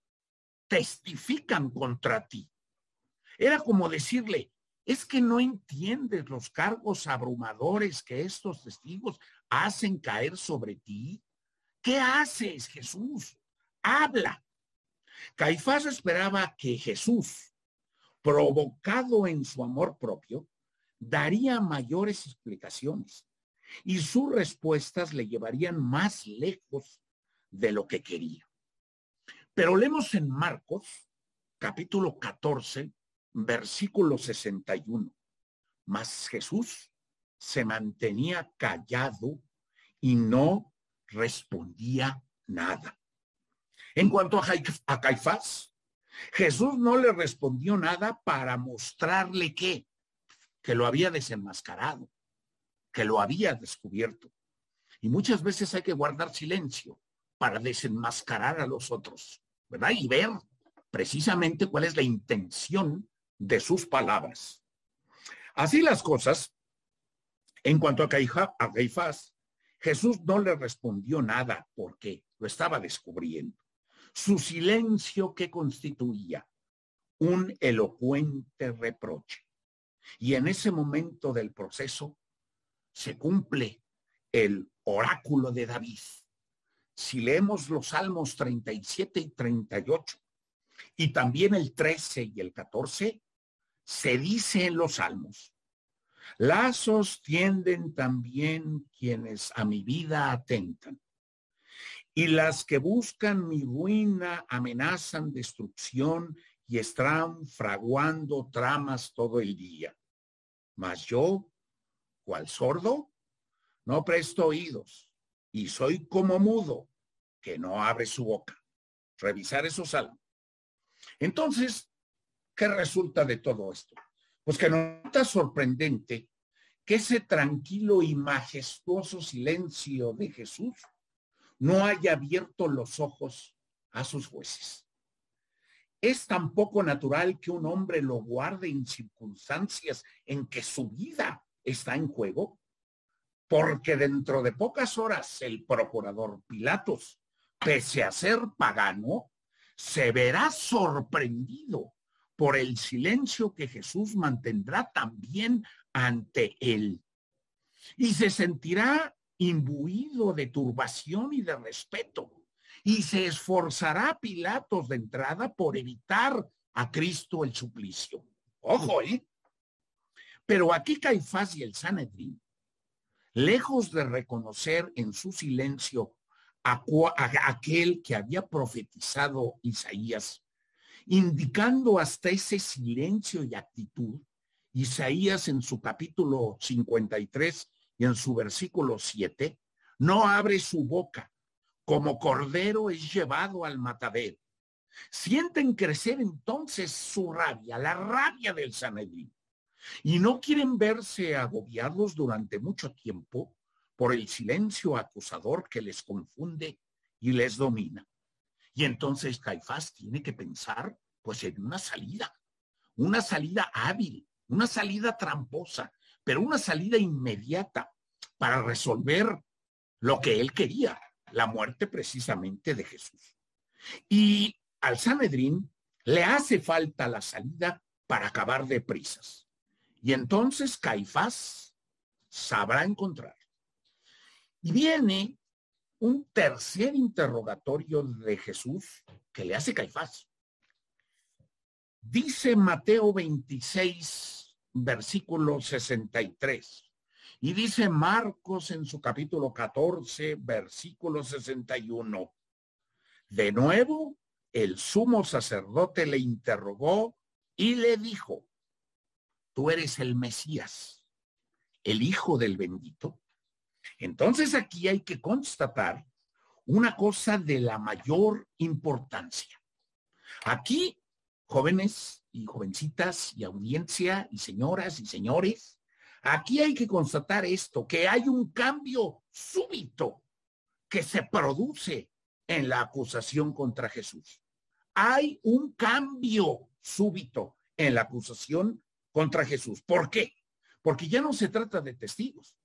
testifican contra ti? Era como decirle, es que no entiendes los cargos abrumadores que estos testigos hacen caer sobre ti. ¿Qué haces, Jesús? Habla. Caifás esperaba que Jesús, provocado en su amor propio, daría mayores explicaciones y sus respuestas le llevarían más lejos de lo que quería. Pero leemos en Marcos, capítulo 14, versículo 61. Mas Jesús se mantenía callado y no respondía nada. En cuanto a, Caifás, Jesús no le respondió nada para mostrarle que, que lo había desenmascarado que lo había descubierto. Y muchas veces hay que guardar silencio para desenmascarar a los otros, ¿verdad? Y ver precisamente cuál es la intención de sus palabras. Así las cosas, en cuanto a, Caifás, Jesús no le respondió nada porque lo estaba descubriendo. Su silencio que constituía un elocuente reproche. Y en ese momento del proceso se cumple el oráculo de David. Si leemos los Salmos 37 y 38 y también el 13 y el 14, se dice en los Salmos, lazos tienden también quienes a mi vida atentan. Y las que buscan mi ruina amenazan destrucción y están fraguando tramas todo el día. Mas yo, cual sordo, no presto oídos y soy como mudo que no abre su boca. Revisar esos salmos. Entonces, ¿qué resulta de todo esto? Pues que no está sorprendente que ese tranquilo y majestuoso silencio de Jesús no haya abierto los ojos a sus jueces. Es tan poco natural que un hombre lo guarde en circunstancias en que su vida está en juego, porque dentro de pocas horas el procurador Pilatos, pese a ser pagano, se verá sorprendido por el silencio que Jesús mantendrá también ante él. Y se sentirá imbuido de turbación y de respeto y se esforzará Pilatos de entrada por evitar a Cristo el suplicio. Ojo, ¿eh? Pero aquí Caifás y el Sanedrín, lejos de reconocer en su silencio a, aquel que había profetizado Isaías, indicando hasta ese silencio y actitud, Isaías en su capítulo 53 y en su versículo 7, no abre su boca, como cordero es llevado al matadero. Sienten crecer entonces su rabia, la rabia del Sanedrín, y no quieren verse agobiados durante mucho tiempo por el silencio acusador que les confunde y les domina. Y entonces Caifás tiene que pensar pues en una salida, una salida hábil, una salida tramposa, pero una salida inmediata para resolver lo que él quería, la muerte precisamente de Jesús. Y al Sanedrín le hace falta la salida para acabar de prisas. Y entonces Caifás sabrá encontrar. Y viene un tercer interrogatorio de Jesús que le hace Caifás. Dice Mateo 26, versículo 63. Y dice Marcos en su capítulo 14, versículo 61. De nuevo, el sumo sacerdote le interrogó y le dijo, tú eres el Mesías, el Hijo del bendito. Entonces aquí hay que constatar una cosa de la mayor importancia. Aquí, jóvenes y jovencitas y audiencia y señoras y señores, Aquí hay que constatar esto, que hay un cambio súbito que se produce en la acusación contra Jesús. Hay un cambio súbito en la acusación contra Jesús. ¿Por qué? Porque ya no se trata de testigos,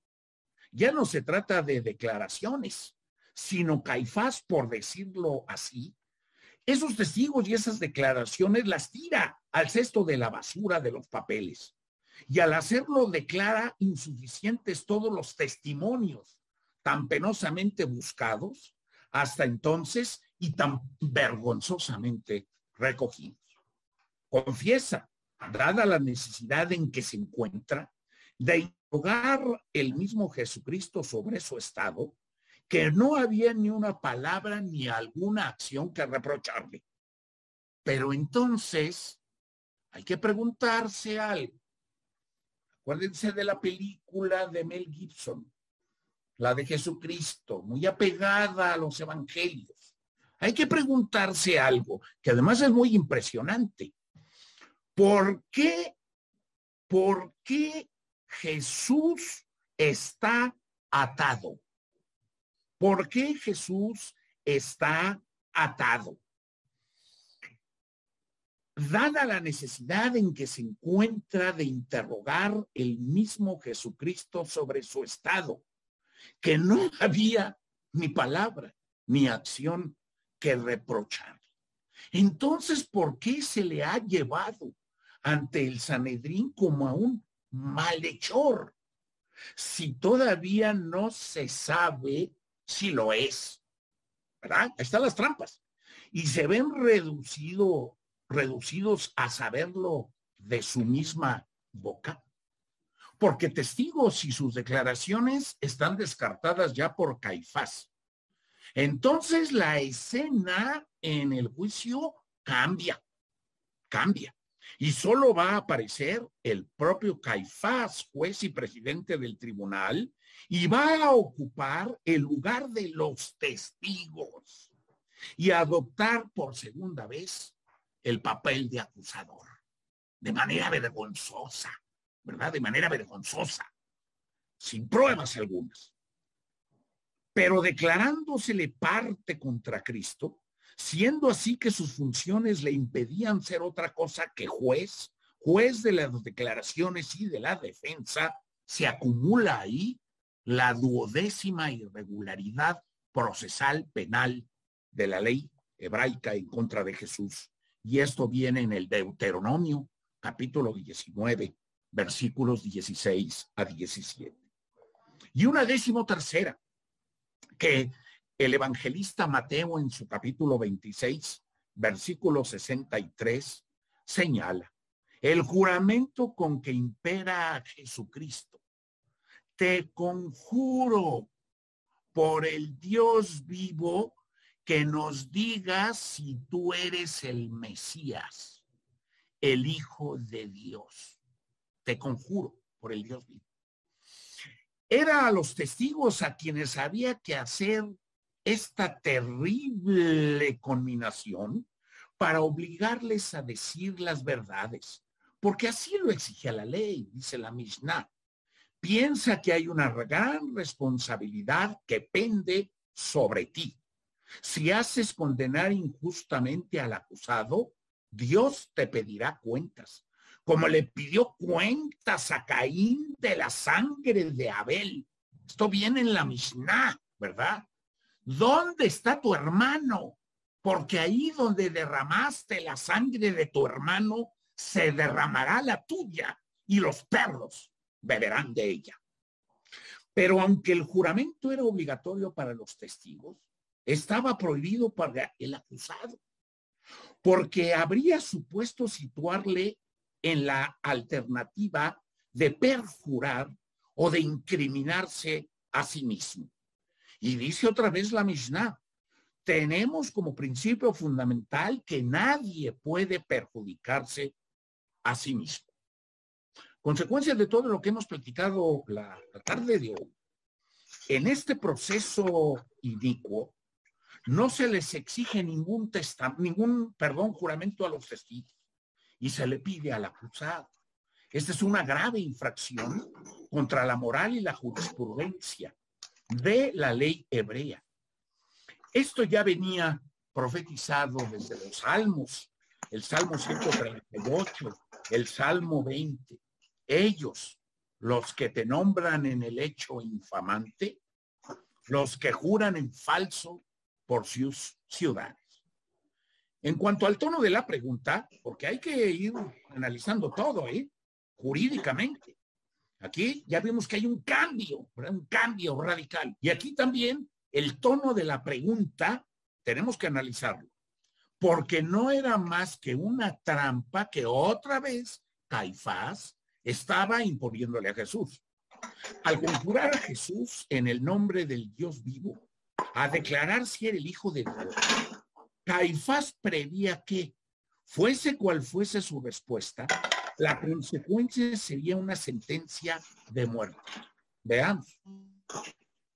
ya no se trata de declaraciones, sino Caifás, por decirlo así, esos testigos y esas declaraciones las tira al cesto de la basura de los papeles y al hacerlo declara insuficientes todos los testimonios tan penosamente buscados hasta entonces y tan vergonzosamente recogidos. Confiesa, dada la necesidad en que se encuentra, de el mismo Jesucristo sobre su estado, que no había ni una palabra ni alguna acción que reprocharle. Pero entonces hay que preguntarse algo. Acuérdense de la película de Mel Gibson, la de Jesucristo, muy apegada a los evangelios. Hay que preguntarse algo, que además es muy impresionante. ¿Por qué, por qué Jesús está atado? ¿Por qué Jesús está atado? dada la necesidad en que se encuentra de interrogar el mismo Jesucristo sobre su estado que no *laughs* había ni palabra ni acción que reprochar. Entonces, ¿por qué se le ha llevado ante el Sanedrín como a un malhechor? Si todavía no se sabe si lo es, ¿verdad? Ahí están las trampas. Y se ven reducido, reducidos a saberlo de su misma boca. Porque testigos y sus declaraciones están descartadas ya por Caifás. Entonces la escena en el juicio cambia, cambia. Y solo va a aparecer el propio Caifás, juez y presidente del tribunal, y va a ocupar el lugar de los testigos y adoptar por segunda vez el papel de acusador, de manera vergonzosa, ¿verdad? De manera vergonzosa, sin pruebas algunas pero declarándosele parte contra Cristo, siendo así que sus funciones le impedían ser otra cosa que juez, juez de las declaraciones y de la defensa, se acumula ahí la duodécima irregularidad procesal penal de la ley hebraica en contra de Jesús. Y esto viene en el Deuteronomio, capítulo 19, versículos 16 a 17. Y una décimo tercera, que el evangelista Mateo en su capítulo 26, versículo 63, señala, el juramento con que impera a Jesucristo. Te conjuro por el Dios vivo que nos digas si tú eres el Mesías, el Hijo de Dios. Te conjuro por el Dios vivo. Era a los testigos a quienes había que hacer esta terrible combinación para obligarles a decir las verdades, porque así lo exigía la ley, dice la Mishnah. Piensa que hay una gran responsabilidad que pende sobre ti. Si haces condenar injustamente al acusado, Dios te pedirá cuentas como le pidió cuentas a Caín de la sangre de Abel. Esto viene en la Mishnah, ¿verdad? ¿Dónde está tu hermano? Porque ahí donde derramaste la sangre de tu hermano, se derramará la tuya y los perros beberán de ella. Pero aunque el juramento era obligatorio para los testigos, estaba prohibido para el acusado, porque habría supuesto situarle en la alternativa de perjurar o de incriminarse a sí mismo. Y dice otra vez la Mishnah, tenemos como principio fundamental que nadie puede perjudicarse a sí mismo. Consecuencia de todo lo que hemos platicado la, tarde de hoy, en este proceso inicuo, no se les exige ningún testamento, ningún, perdón, juramento a los testigos y se le pide al acusado. Esta es una grave infracción contra la moral y la jurisprudencia de la ley hebrea. Esto ya venía profetizado desde los salmos, el Salmo 138, el Salmo 20. Ellos, los que te nombran en el hecho infamante, los que juran en falso por sus ciudades. En cuanto al tono de la pregunta, porque hay que ir analizando todo, ¿eh? Jurídicamente. Aquí ya vemos que hay un cambio, un cambio radical. Y aquí también el tono de la pregunta tenemos que analizarlo, porque no era más que una trampa que otra vez Caifás estaba imponiéndole a Jesús. Al conjurar a Jesús en el nombre del Dios vivo, a declarar si era el Hijo de Dios, Caifás prevía que, fuese cual fuese su respuesta, la consecuencia sería una sentencia de muerte. Veamos.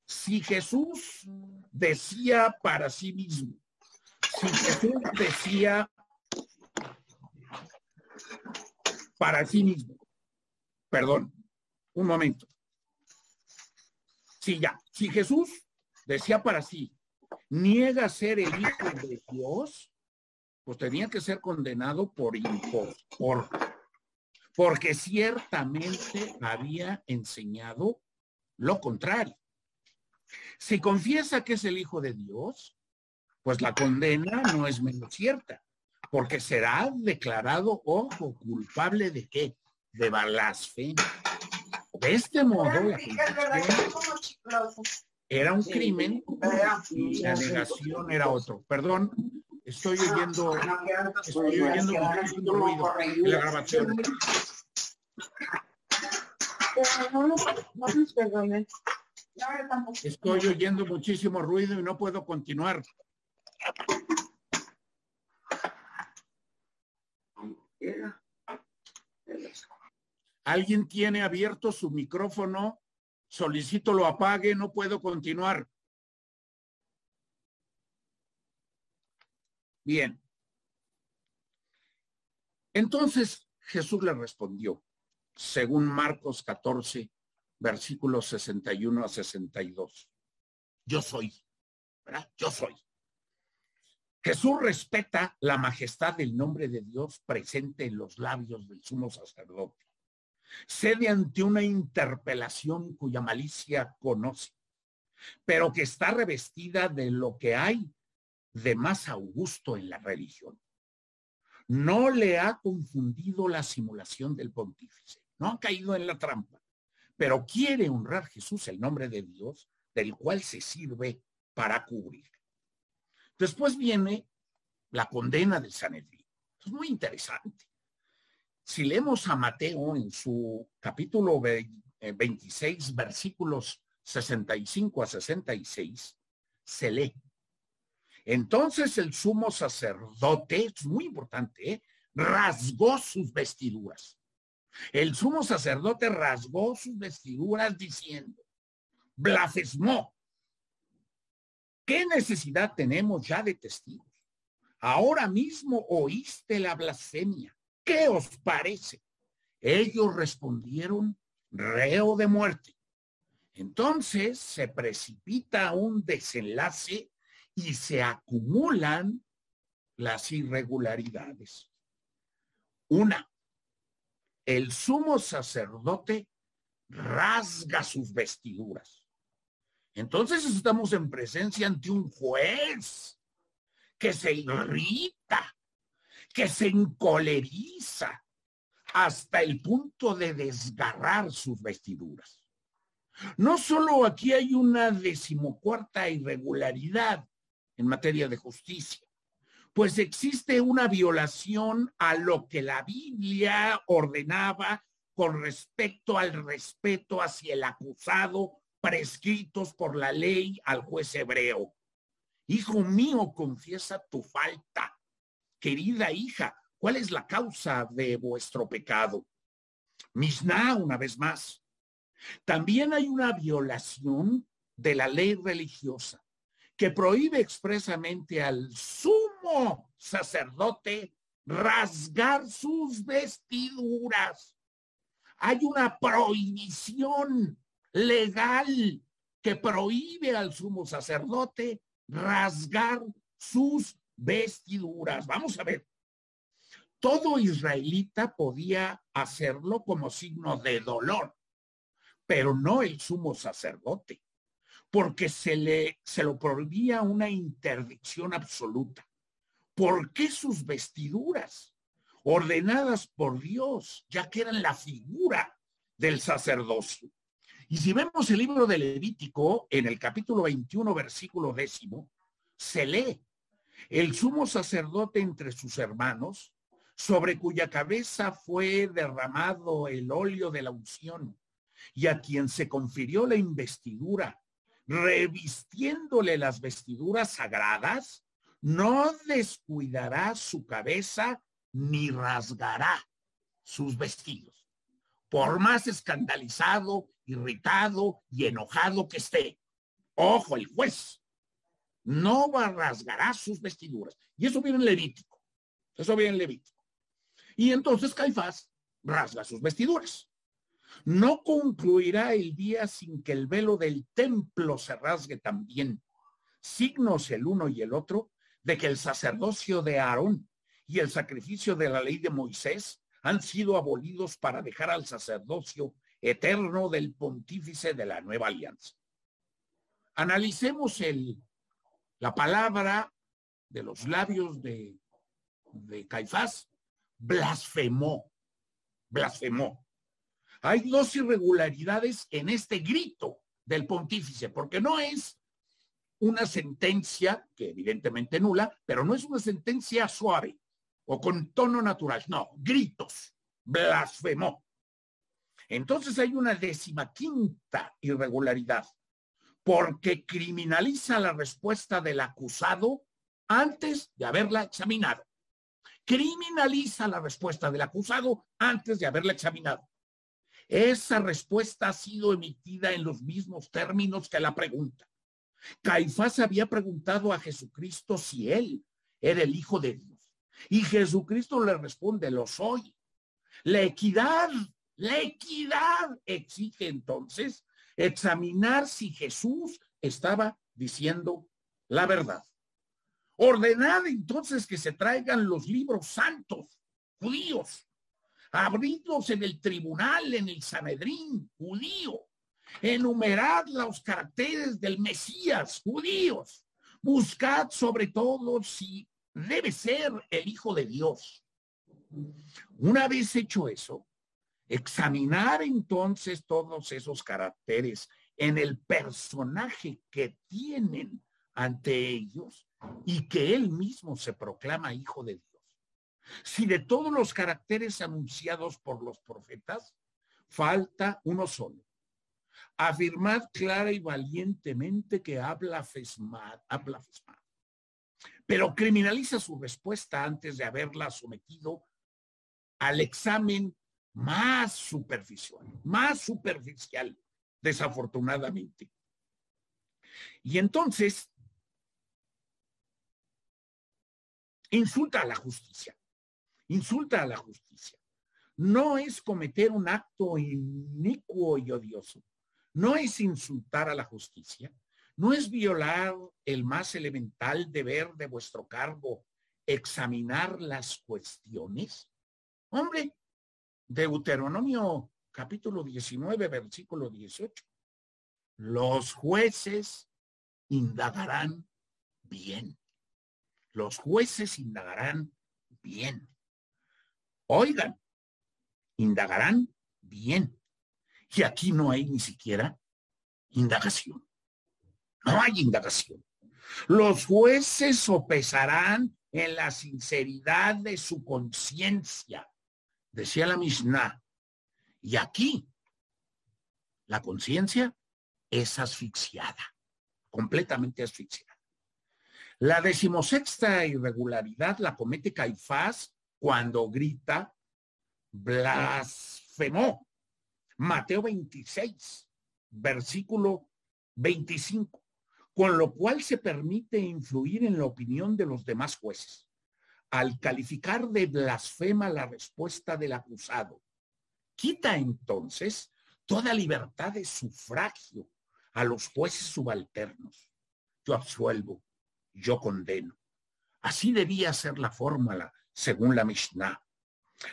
Si Jesús decía para sí mismo, si Jesús decía para sí mismo, perdón, un momento. Si ya, si Jesús decía para sí, niega ser el hijo de Dios, pues tenía que ser condenado por impostor, porque ciertamente había enseñado lo contrario. Si confiesa que es el Hijo de Dios, pues la condena no es menos cierta, porque será declarado, ojo, culpable de qué? De blasfemia. De este modo, era un crimen y la negación era otro. Perdón, estoy oyendo, estoy oyendo muchísimo ruido en la grabación. Estoy oyendo muchísimo ruido y no puedo continuar. Alguien tiene abierto su micrófono. Solicito lo apague, no puedo continuar. Bien. Entonces Jesús le respondió, según Marcos 14, versículos 61 a 62. Yo soy, ¿verdad? Yo soy. Jesús respeta la majestad del nombre de Dios presente en los labios del sumo sacerdote. Cede ante una interpelación cuya malicia conoce, pero que está revestida de lo que hay de más augusto en la religión. No le ha confundido la simulación del pontífice, no ha caído en la trampa, pero quiere honrar Jesús el nombre de Dios, del cual se sirve para cubrir. Después viene la condena del Sanedrín. Es muy interesante. Si leemos a Mateo en su capítulo 26, eh, versículos 65 a 66, se lee. Entonces el sumo sacerdote, es muy importante, ¿eh? rasgó sus vestiduras. El sumo sacerdote rasgó sus vestiduras diciendo, blasfemó ¿Qué necesidad tenemos ya de testigos? Ahora mismo oíste la blasfemia. ¿Qué os parece? Ellos respondieron, reo de muerte. Entonces se precipita un desenlace y se acumulan las irregularidades. Una, el sumo sacerdote rasga sus vestiduras. Entonces estamos en presencia ante un juez que se irrita, que se encoleriza hasta el punto de desgarrar sus vestiduras. No solo aquí hay una decimocuarta irregularidad en materia de justicia, pues existe una violación a lo que la Biblia ordenaba con respecto al respeto hacia el acusado prescritos por la ley al juez hebreo. Hijo mío, confiesa tu falta. Querida hija, ¿cuál es la causa de vuestro pecado? Misna, una vez más. También hay una violación de la ley religiosa que prohíbe expresamente al sumo sacerdote rasgar sus vestiduras. Hay una prohibición legal que prohíbe al sumo sacerdote rasgar sus vestiduras. Vamos a ver. Todo israelita podía hacerlo como signo de dolor, pero no el sumo sacerdote, porque se le se lo prohibía una interdicción absoluta. ¿Por qué sus vestiduras? Ordenadas por Dios, ya que eran la figura del sacerdocio. Y si vemos el libro de Levítico, en el capítulo 21, versículo décimo, se lee, el sumo sacerdote entre sus hermanos, sobre cuya cabeza fue derramado el óleo de la unción, y a quien se confirió la investidura, revistiéndole las vestiduras sagradas, no descuidará su cabeza ni rasgará sus vestidos. Por más escandalizado irritado y enojado que esté. Ojo, el juez no va rasgará sus vestiduras. Y eso viene en Levítico. Eso viene en Levítico. Y entonces Caifás rasga sus vestiduras. No concluirá el día sin que el velo del templo se rasgue también. Signos el uno y el otro de que el sacerdocio de Aarón y el sacrificio de la ley de Moisés han sido abolidos para dejar al sacerdocio eterno del pontífice de la nueva alianza. Analicemos el, la palabra de los labios de, de Caifás, blasfemó, blasfemó. Hay dos irregularidades en este grito del pontífice, porque no es una sentencia, que evidentemente nula, pero no es una sentencia suave o con tono natural, no, gritos, blasfemó. Entonces hay una décima quinta irregularidad, porque criminaliza la respuesta del acusado antes de haberla examinado. Criminaliza la respuesta del acusado antes de haberla examinado. Esa respuesta ha sido emitida en los mismos términos que la pregunta. Caifás había preguntado a Jesucristo si él era el Hijo de Dios. Y Jesucristo le responde, lo soy. La equidad la equidad exige entonces examinar si Jesús estaba diciendo la verdad. Ordenad entonces que se traigan los libros santos judíos, abridlos en el tribunal, en el Sanedrín judío, enumerad los caracteres del Mesías judíos, buscad sobre todo si debe ser el Hijo de Dios. Una vez hecho eso, Examinar entonces todos esos caracteres en el personaje que tienen ante ellos y que él mismo se proclama hijo de Dios. Si de todos los caracteres anunciados por los profetas, falta uno solo. Afirmad clara y valientemente que habla Fesmad, habla pero criminaliza su respuesta antes de haberla sometido al examen más superficial, más superficial, desafortunadamente. Y entonces, insulta a la justicia, insulta a la justicia. No es cometer un acto inicuo y odioso, no es insultar a la justicia, no es violar el más elemental deber de vuestro cargo, examinar las cuestiones. Hombre, Deuteronomio capítulo 19, versículo 18. Los jueces indagarán bien. Los jueces indagarán bien. Oigan, indagarán bien. Y aquí no hay ni siquiera indagación. No hay indagación. Los jueces sopesarán en la sinceridad de su conciencia decía la Mishnah. Y aquí la conciencia es asfixiada, completamente asfixiada. La decimosexta irregularidad la comete Caifás cuando grita blasfemó. Mateo 26, versículo 25, con lo cual se permite influir en la opinión de los demás jueces al calificar de blasfema la respuesta del acusado, quita entonces toda libertad de sufragio a los jueces subalternos. Yo absuelvo, yo condeno. Así debía ser la fórmula, según la Mishnah.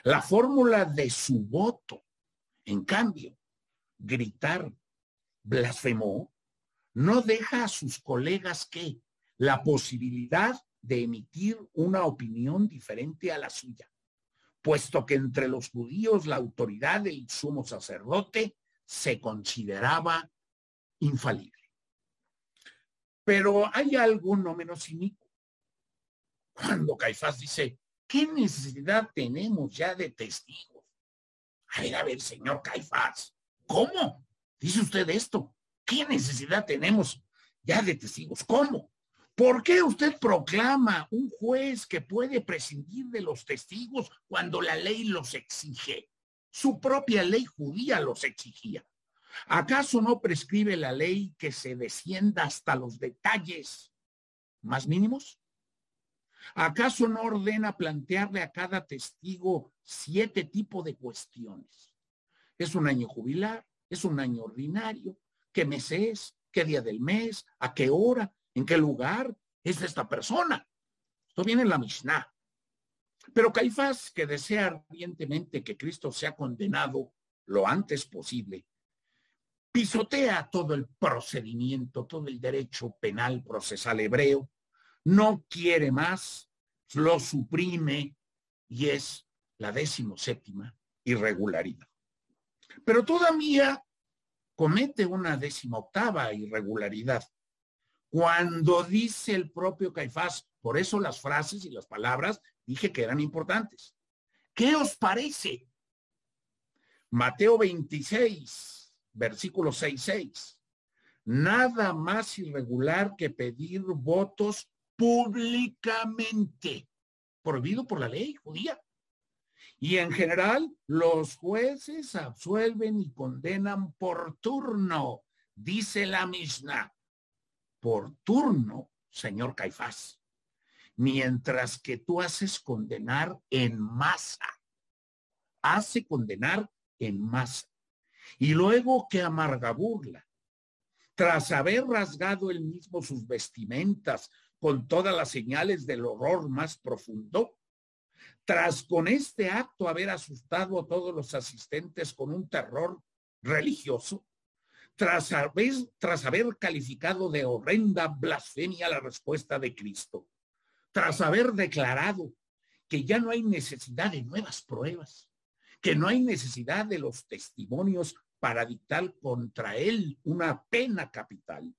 La fórmula de su voto, en cambio, gritar blasfemó, no deja a sus colegas que la posibilidad de emitir una opinión diferente a la suya, puesto que entre los judíos la autoridad del sumo sacerdote se consideraba infalible. Pero hay algo no menos inicuo. Cuando Caifás dice, ¿qué necesidad tenemos ya de testigos? A ver, a ver, señor Caifás, ¿cómo? Dice usted esto. ¿Qué necesidad tenemos ya de testigos? ¿Cómo? ¿Por qué usted proclama un juez que puede prescindir de los testigos cuando la ley los exige? Su propia ley judía los exigía. ¿Acaso no prescribe la ley que se descienda hasta los detalles más mínimos? ¿Acaso no ordena plantearle a cada testigo siete tipos de cuestiones? ¿Es un año jubilar? ¿Es un año ordinario? ¿Qué mes es? ¿Qué día del mes? ¿A qué hora? ¿En qué lugar es esta persona? Esto viene en la Mishnah. Pero Caifás, que desea ardientemente que Cristo sea condenado lo antes posible, pisotea todo el procedimiento, todo el derecho penal procesal hebreo, no quiere más, lo suprime y es la séptima irregularidad. Pero todavía comete una décima octava irregularidad. Cuando dice el propio Caifás, por eso las frases y las palabras dije que eran importantes. ¿Qué os parece? Mateo 26, versículo 6, 6. Nada más irregular que pedir votos públicamente, prohibido por la ley judía. Y en general, los jueces absuelven y condenan por turno, dice la Mishnah. Por turno, señor Caifás. Mientras que tú haces condenar en masa. Hace condenar en masa. Y luego que amarga burla. Tras haber rasgado él mismo sus vestimentas con todas las señales del horror más profundo, tras con este acto haber asustado a todos los asistentes con un terror religioso, tras haber, tras haber calificado de horrenda blasfemia la respuesta de Cristo, tras haber declarado que ya no hay necesidad de nuevas pruebas, que no hay necesidad de los testimonios para dictar contra él una pena capital.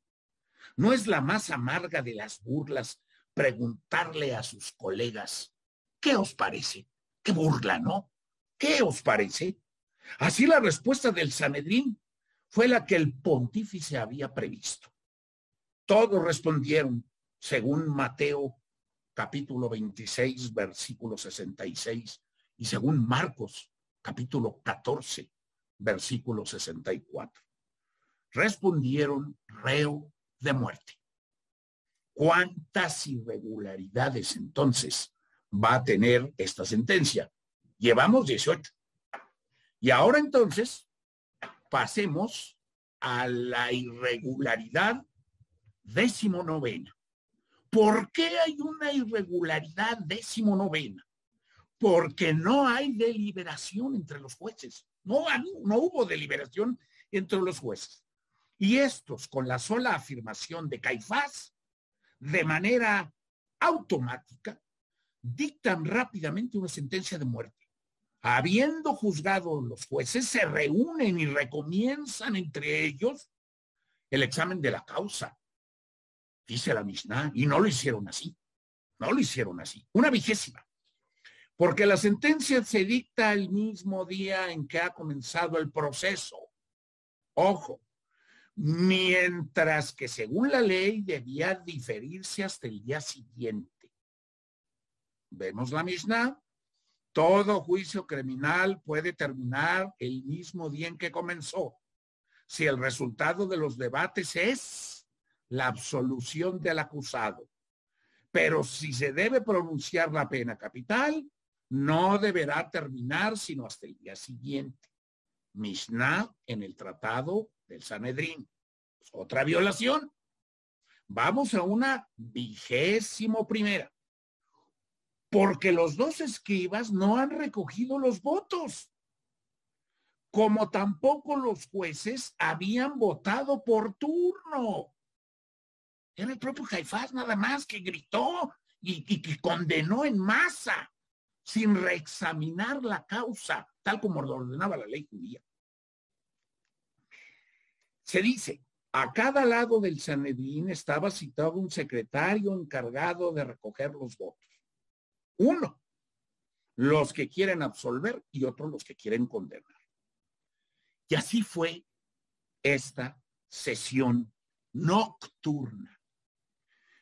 No es la más amarga de las burlas preguntarle a sus colegas, ¿Qué os parece? Qué burla, ¿no? ¿Qué os parece? Así la respuesta del Sanedrín fue la que el pontífice había previsto. Todos respondieron, según Mateo capítulo 26, versículo 66, y según Marcos capítulo 14, versículo 64. Respondieron reo de muerte. ¿Cuántas irregularidades entonces va a tener esta sentencia. Llevamos 18. Y ahora entonces pasemos a la irregularidad decimonovena. ¿Por qué hay una irregularidad decimonovena? Porque no hay deliberación entre los jueces. No, no hubo deliberación entre los jueces. Y estos, con la sola afirmación de Caifás, de manera automática, dictan rápidamente una sentencia de muerte. Habiendo juzgado los jueces, se reúnen y recomienzan entre ellos el examen de la causa, dice la Mishnah, y no lo hicieron así, no lo hicieron así, una vigésima, porque la sentencia se dicta el mismo día en que ha comenzado el proceso. Ojo, mientras que según la ley debía diferirse hasta el día siguiente. Vemos la Mishnah. Todo juicio criminal puede terminar el mismo día en que comenzó. Si el resultado de los debates es la absolución del acusado. Pero si se debe pronunciar la pena capital, no deberá terminar sino hasta el día siguiente. Mishnah en el tratado del Sanedrín. Otra violación. Vamos a una vigésimo primera porque los dos escribas no han recogido los votos, como tampoco los jueces habían votado por turno. Era el propio Caifás nada más que gritó y, que condenó en masa, sin reexaminar la causa, tal como ordenaba la ley judía. Se dice, a cada lado del Sanedrín estaba citado un secretario encargado de recoger los votos. Uno, los que quieren absolver y otros los que quieren condenar. Y así fue esta sesión nocturna,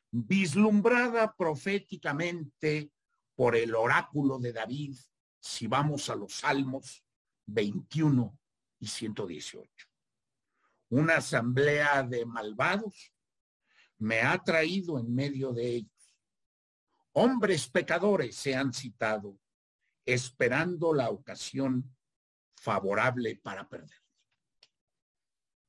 vislumbrada proféticamente por el oráculo de David, si vamos a los Salmos 21 y 118. Una asamblea de malvados me ha traído en medio de ellos hombres pecadores se han citado, esperando la ocasión favorable para perder.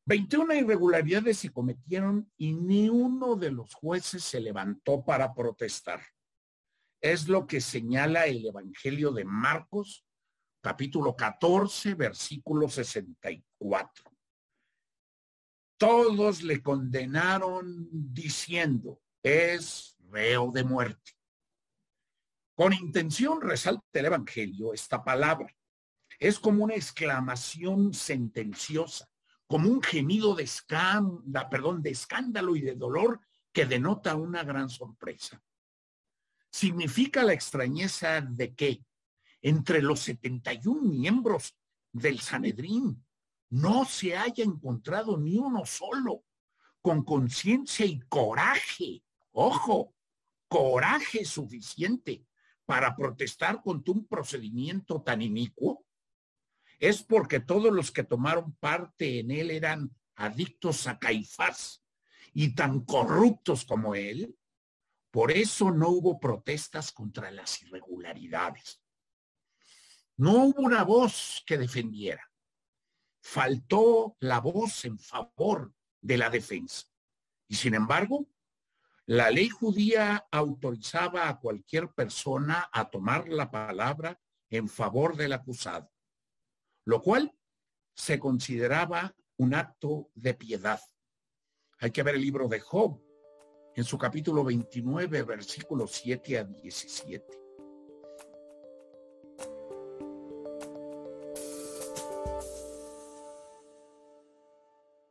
21 irregularidades se cometieron y ni uno de los jueces se levantó para protestar. Es lo que señala el Evangelio de Marcos, capítulo 14, versículo 64. Todos le condenaron diciendo, es reo de muerte. Con intención resalta el Evangelio esta palabra. Es como una exclamación sentenciosa, como un gemido de, perdón, de escándalo y de dolor que denota una gran sorpresa. Significa la extrañeza de que entre los 71 miembros del Sanedrín no se haya encontrado ni uno solo con conciencia y coraje, ojo, coraje suficiente para protestar contra un procedimiento tan inicuo? Es porque todos los que tomaron parte en él eran adictos a Caifás y tan corruptos como él. Por eso no hubo protestas contra las irregularidades. No hubo una voz que defendiera. Faltó la voz en favor de la defensa. Y sin embargo, la ley judía autorizaba a cualquier persona a tomar la palabra en favor del acusado, lo cual se consideraba un acto de piedad. Hay que ver el libro de Job en su capítulo 29, versículos 7 a 17.